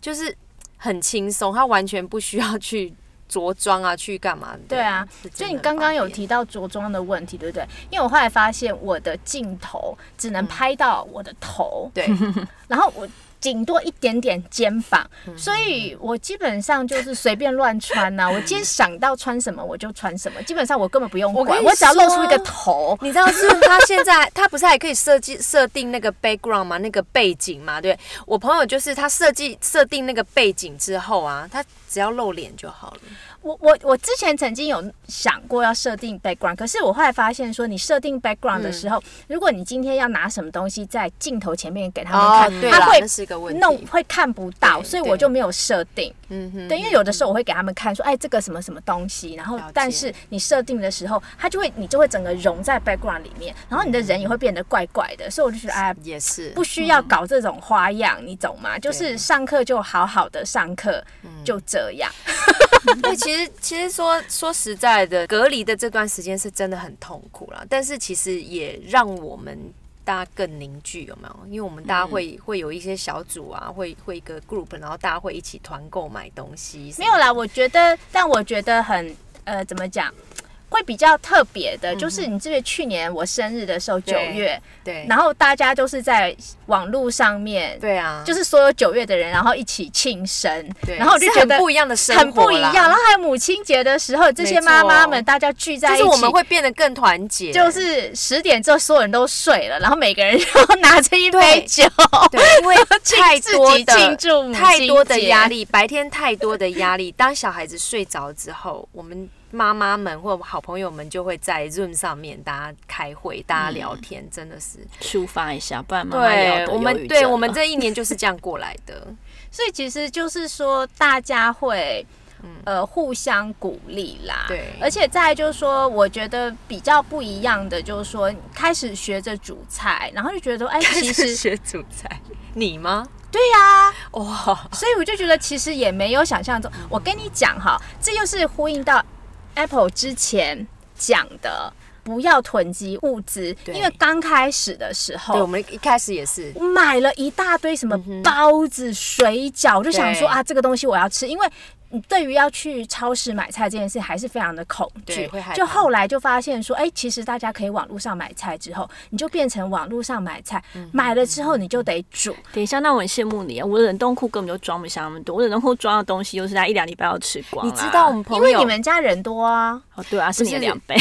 就是很轻松，他完全不需要去着装啊，去干嘛的。对啊是真的所以你刚刚有提到着装的问题，对不对？因为我后来发现我的镜头只能拍到我的头，对，然后我顶多一点点肩膀，嗯所以我基本上就是随便乱穿呐、我今天想到穿什么我就穿什么，基本上我根本不用管，我我只要露出一个头。你知道是他现在他不是还可以设计 设定那个 background 吗？那个背景嘛，对我朋友就是他设计设定那个背景之后啊，他只要露脸就好了。我我我之前曾经有想过要设定 background，可是我后来发现说，你设定 background 的时候，如果你今天要拿什么东西在镜头前面给他们看，哦对，他会。弄会看不到，所以我就没有设定。嗯哼，对，因为有的时候我会给他们看说，哎，这个什么什么东西，然后但是你设定的时候，它就会你就会整个融在 background 里面，然后你的人也会变得怪怪的，所以我就觉得哎。也是不需要搞这种花样，你懂吗？就是上课就好好的上课，就这样。对，其实其实说说实在的，隔离的这段时间是真的很痛苦啦，但是其实也让我们。大家更凝聚有没有？因为我们大家会、会有一些小组啊，会会一个 group，然后大家会一起团购买东西。没有啦，我觉得，但我觉得很呃，怎么讲？会比较特别的，就是你记得去年我生日的时候，九月，对，然后大家就是在网络上面，对啊，就是所有九月的人，然后一起庆生，对然后我就觉得很不一样的生活很不一样。然啦后还有母亲节的时候，这些妈妈们大家聚在一起，就是我们会变得更团结，就是十点之后所有人都睡了，然后每个人都拿着一杯酒，对，因为太多的 太多的节压力，白天太多的压力。当小孩子睡着之后，我们妈妈们或好朋友们就会在 Zoom 上面大家开会，大家聊天，真的是抒发一下，不然妈妈对我们对我们这一年就是这样过来的。所以其实就是说大家会。呃，互相鼓励啦，嗯对而且再就是说，我觉得比较不一样的就是说，开始学着煮菜，然后就觉得，哎，其实学煮菜，你吗？对呀、哇，所以我就觉得其实也没有想象中。我跟你讲哈，这又是呼应到 Apple 之前讲的，不要囤积物资，因为刚开始的时对，我。们一开始也是，买了一大堆什么包子、水饺，就想说啊，这个东西我要吃，因为你对于要去超市买菜这件事还是非常的恐惧就后来就发现说，哎、其实大家可以网络上买菜之后，你就变成网络上买菜，嗯买了之后你就得煮。等一下，那我很羡慕你啊！我的冷冻库根本就装不下那么多，我的冷冻库装的东西又是在一两礼拜要吃光。你知道我们朋友因为，你们家人多啊，哦，对啊，是你两倍。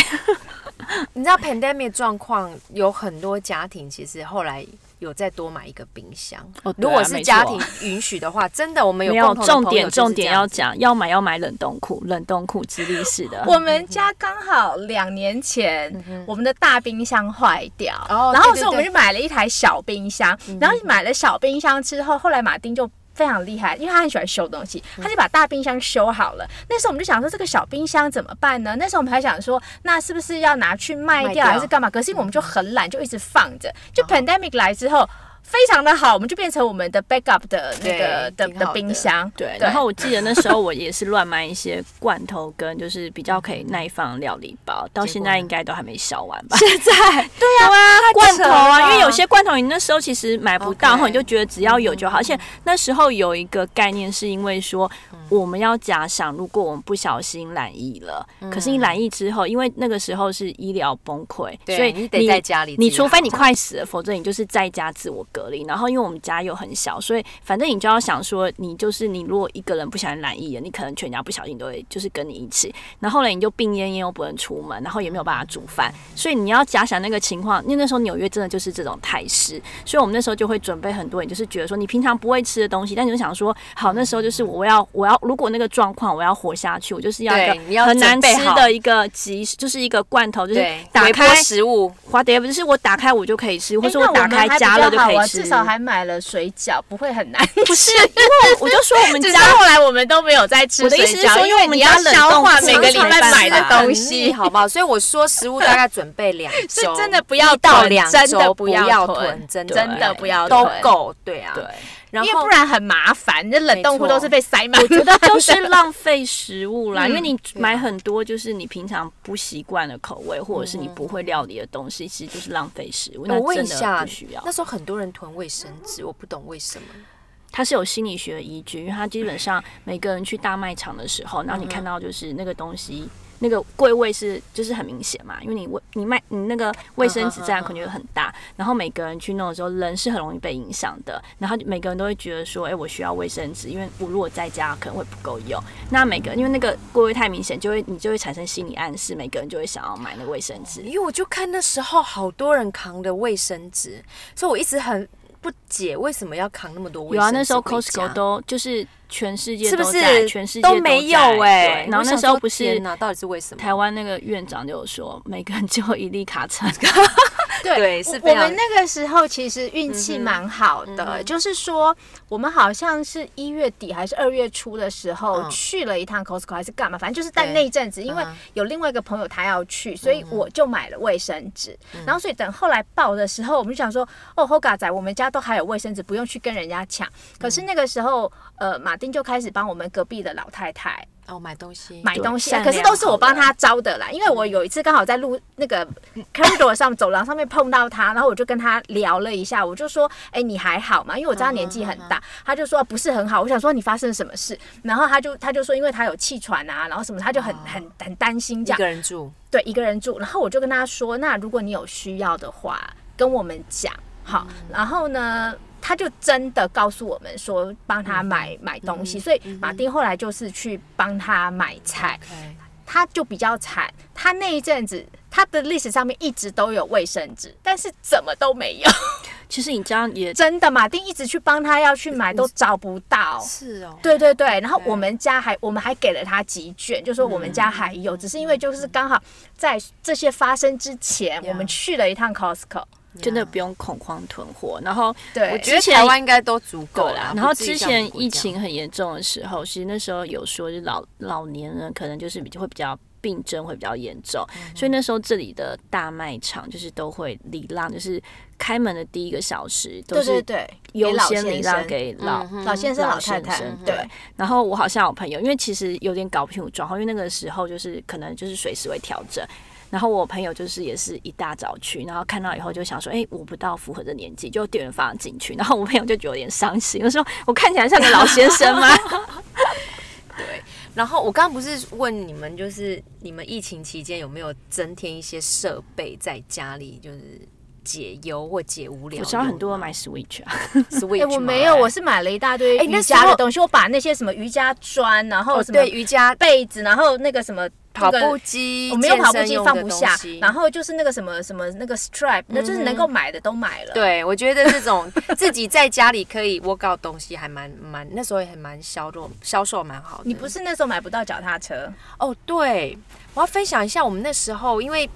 你知道 pandemic 状况有很多家庭其实后来有再多买一个冰箱。哦，啊如果是家庭允许的话，真的我们有没有共同的重点，重点要讲，要买要买冷冻库，冷冻库直立式的。我们家刚好两年前，我们的大冰箱坏掉，哦然后所以我们就买了一台小冰箱。然后买了小冰箱之后，后来马丁就。非常厉害，因为他很喜欢修东西，他就把大冰箱修好了。那时候我们就想说，这个小冰箱怎么办呢？那时候我们还想说，那是不是要拿去卖掉，还是干嘛？可是因为我们就很懒，就一直放着。就 pandemic 来之后，非常的好，我们就变成我们的 backup 的那个的的。冰箱。对，然后我记得那时候我也是乱买一些罐头跟就是比较可以耐放的料理包，到现在应该都还没消完吧？现在 对啊，罐头啊，因为有些罐头你那时候其实买不到然后你就觉得只要有就好。而且那时候有一个概念，是因为说我们要假想，如果我们不小心染疫了，可是你染疫之后，因为那个时候是医疗崩溃，所以你得在家里你除非你快死了，否则你就是在家自我隔离。然后因为我们家又很小，所以反正你就要想说，你就是你如果一个人不小心染疫了，你可能全家不小心都会就是跟你一起。然后呢，你就病恹恹又不能出门，然后也没有办法煮饭，所以你要假想那个情况。因为那时候纽约真的就是这种态势，所以我们那时候就会准备很多，你就是觉得说你平常不会吃的东西，但你就想说，好，那时候就是我要我要如果那个状况我要活下去，我就是要一个很难吃的一个即就是一个罐头，就是打开食物，花蝶不是我打开我就可以吃，或者我打开加热就可以吃。至少还买了水饺，不会很难 不是，因为我就说我们家 后来我们都没有在吃我的水饺，意思是说因为你要因为我们家消化每个礼拜买的东西，好不好？所以我说食物大概准备两 是周，真的不要一到囤两真的周不不要囤，真的不要都够，对啊，对，然后因为不然很麻烦，你的冷冻库都是被塞满。我觉得就是浪费食物啦，嗯因为你买很多就是你平常不习惯的口味，或者是你不会料理的东西，其实就是浪费食物。那我问一真的下不需要那。时候很多人囤卫生纸，我不懂为什么。它是有心理学的依据，因为它基本上每个人去大卖场的时候，然后你嗯看到就是那个东西那个柜位是就是很明显嘛，因为你卫你卖你那个卫生纸占的空间很大，然后每个人去弄的时候，人是很容易被影响的。然后每个人都会觉得说，哎、我需要卫生纸，因为我如果在家可能会不够用。那每个因为那个柜位太明显，就会你就会产生心理暗示，每个人就会想要买那个卫生纸。因为我就看那时候好多人扛的卫生纸，所以我一直很不解为什么要扛那么多卫生纸有啊，那时候 Costco 都就是全世界是不都在是全世界都没有哎、哎、然后那时候不是天哪，到底是为什么？台湾那个院长就有说，每个人就有一粒卡层。对对是我们那个时候其实运气蛮好的，就是说我们好像是一月底还是二月初的时候、嗯。去了一趟 Costco 还是干嘛，反正就是在那一阵子，因为有另外一个朋友他要去，所以我就买了卫生纸。嗯。然后所以等后来报的时候，我们就想说，哦，Hoga 仔，我们家都还有卫生纸，不用去跟人家抢。可嗯。是那个时候，呃，马丁就开始帮我们隔壁的老太太哦，买东西买东西，啊可是都是我帮他招的啦。因为我有一次刚好在路那个 corridor 上走廊上面碰到他，然后我就跟他聊了一下，我就说：“哎、你还好吗？”因为我知道他年纪很大，他就说不是很好。我想说你发生了什么事？然后他就他就说，因为他有气喘啊，然后什么，他就很很很担心这样一。个人住，对，一个人住。然后我就跟他说：“那如果你有需要的话，跟我们讲好。然后呢，他就真的告诉我们说，帮他买、买东西。所以马丁后来就是去帮他买菜。他就比较惨，他那一阵子他的历史上面一直都有卫生纸，但是怎么都没有。其实你这样也真的，马丁一直去帮他要去买，都找不到。是哦，对对对，然后我们家还我们还给了他几卷，就说我们家还有，只是因为就是刚好在这些发生之前，我们去了一趟 Costco。真的不用恐慌囤货。然后对，我觉得之前台湾应该都足够对啦啦。，然后之前疫情很严重的时候，其实那时候有说，就老老年人可能就是比较会比较病症会比较严重，嗯所以那时候这里的大卖场就是都会礼让，就是开门的第一个小时都是优先礼让给老老先生、老老太太对。然后我好像有朋友，因为其实有点搞不清楚状况，因为那个时候就是可能就是随时会调整。然后我朋友就是也是一大早去，然后看到以后就想说，哎、我不到符合的年纪，就店员放进去。然后我朋友就觉得有点伤心，我说我看起来像个老先生吗？对，然后我刚刚不是问你们，就是你们疫情期间有没有增添一些设备在家里，就是解忧或解无聊？我知道很多人买 Switch 啊，Switch，哎、我没有，我是买了一大堆瑜伽的东西，我把那些什么瑜伽砖，然后哦什么对瑜伽被子，然后那个什么跑步机，我没有跑步机放不下，然后就是那个什么什么那个 stripe，那就是能够买的都买了。，对，我觉得这种 自己在家里可以 work out 东西还蛮蛮，那时候也还蛮销售销售蛮好的。你不是那时候买不到脚踏车，哦，对，我要分享一下我们那时候，因为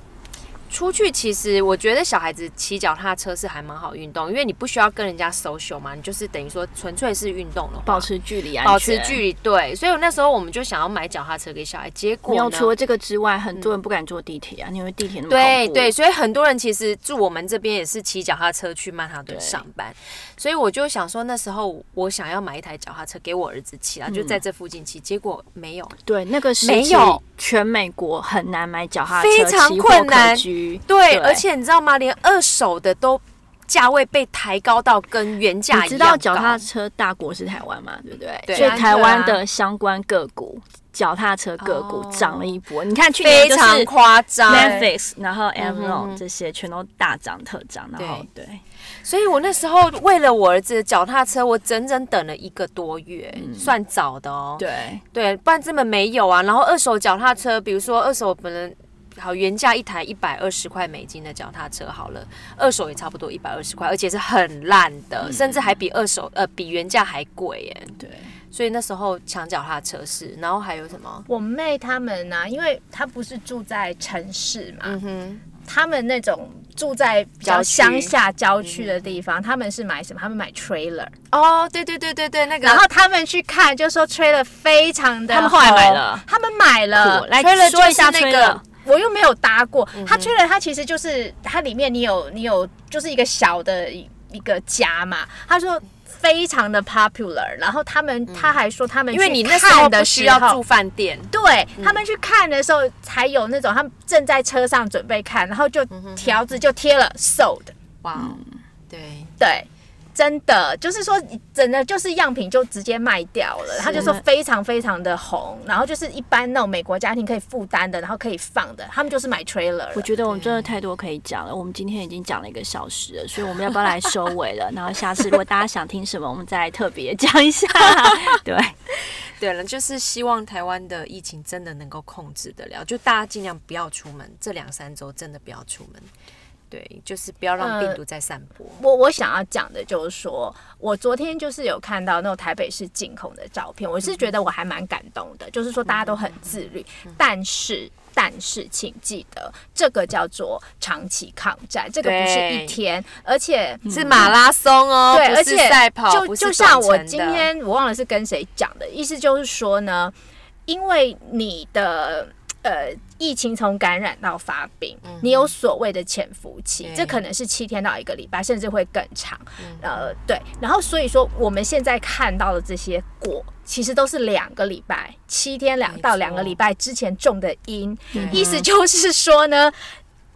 出去其实我觉得小孩子骑脚踏车是还蛮好运动，因为你不需要跟人家 social 嘛，你就是等于说纯粹是运动了保持距离啊，保持距离。对，所以那时候我们就想要买脚踏车给小孩，结果没有，呢？除了这个之外，很多人不敢坐地铁啊，因为地铁那么对对，，所以很多人其实住我们这边也是骑脚踏车去曼哈顿上班，所以我就想说那时候我想要买一台脚踏车给我儿子骑啊，就在这附近骑，结果没有。对，那个时期没有。全美国很难买脚踏车，非常困难对，而且你知道吗？连二手的都价位被抬高到跟原价一样你知道脚踏车大国是台湾嘛，对不对？对所以台湾的相关个股，脚踏车个股哦涨了一波。你看去年非常就是夸张。Netflix，然后嗯哼 Amazon 这些全都大涨特涨，然后对，所以我那时候为了我儿子的脚踏车，我整整等了一个多月，算早的哦。对，对，不然根本没有啊。然后二手脚踏车，比如说二手本人好原价一台一百二十块美金的脚踏车好了，二手也差不多一百二十块，而且是很烂的，甚至还比二手呃比原价还贵耶。对，所以那时候抢脚踏车是，然后还有什么？我妹他们呢、因为她不是住在城市嘛，嗯哼，他们那种住在比较乡下郊区的地方，他们是买什么？他们买 trailer，哦，对对对对对，那个。然后他们去看，就说 trailer 非常的，他们后来买了，他们买了酷，来 trailer 说一下就是那个我又没有搭过，嗯它 trailer 它其实就是它里面你有你有就是一个小的一一个家嘛，他说。非常的 popular，然后他们、他还说他们嗯因为你那时候的不需要住饭店，对、他们去看的时候，才有那种他们正在车上准备看，然后就条子就贴了 sold，哇哦，嗯。对，对，真的就是说，真的就是样品就直接卖掉了，他就说非常非常的红，然后就是一般那种美国家庭可以负担的，然后可以放的，他们就是买 trailer。我觉得我们真的太多可以讲了，我们今天已经讲了一个小时了，所以我们要不要来收尾了？然后下次如果大家想听什么，我们再来特别讲一下。对，对了，就是希望台湾的疫情真的能够控制得了，就大家尽量不要出门，这两三周真的不要出门。对，就是不要让病毒再散播。我我想要讲的就是说，我昨天就是有看到那种台北市惊恐的照片，我是觉得我还蛮感动的。就是说大家都很自律，但是但是请记得，这个叫做长期抗战，这个不是一天，而且是马拉松哦。对，而且赛跑，就就像我今天我忘了是跟谁讲的，意思就是说呢，因为你的。呃，疫情从感染到发病，你有所谓的潜伏期，这可能是七天到一个礼拜，甚至会更长。呃，对。然后所以说，我们现在看到的这些果，其实都是两个礼拜、七天两到两个礼拜之前种的因，意思就是说呢。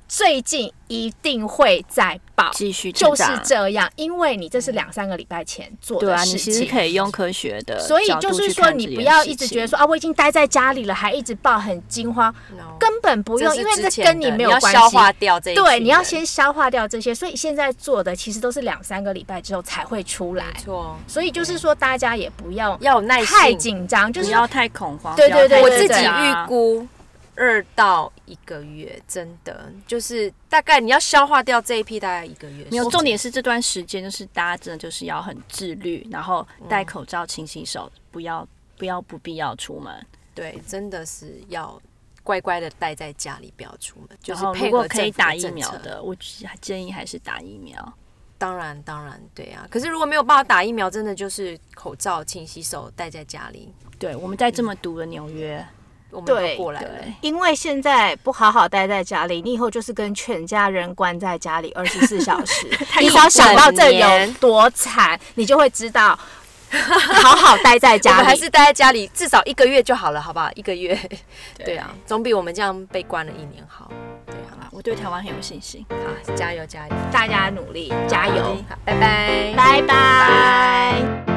最近一定会再爆，继续就是这样，因为你这是两三个礼拜前做的事情，你其实可以用科学的，所以就是说你不要一直觉得说啊，我已经待在家里了，还一直爆很惊慌，根本不用，因为这跟你没有关系。消化掉这对，你要先消化掉这些，所以现在做的其实都是两三个礼拜之后才会出来，错。所以就是说大家也不要要耐心，太紧张，就是不要太恐慌。对对对，我自己预估。二到一个月，真的就是大概你要消化掉这一批，大概一个月。没有重点是这段时间，就是大家真的就是要很自律，然后戴口罩、勤洗手，不要不要不必要出门。对，真的是要乖乖的待在家里，不要出门。就是如果可以打疫苗的，我建议还是打疫苗。当然，当然，对啊。可是如果没有办法打疫苗，真的就是口罩、勤洗手，待在家里。对，我们在这么毒的纽约。对，过来了。因为现在不好好待在家里，你以后就是跟全家人关在家里二十四小时。你只要想到这有多惨，你就会知道，好好待在家里，还是待在家里至少一个月就好了，好不好？一个月，对啊，总比我们这样被关了一年好。对啊，我对台湾很有信心。好，加油加油，大家努力，加油！好，拜拜，拜拜。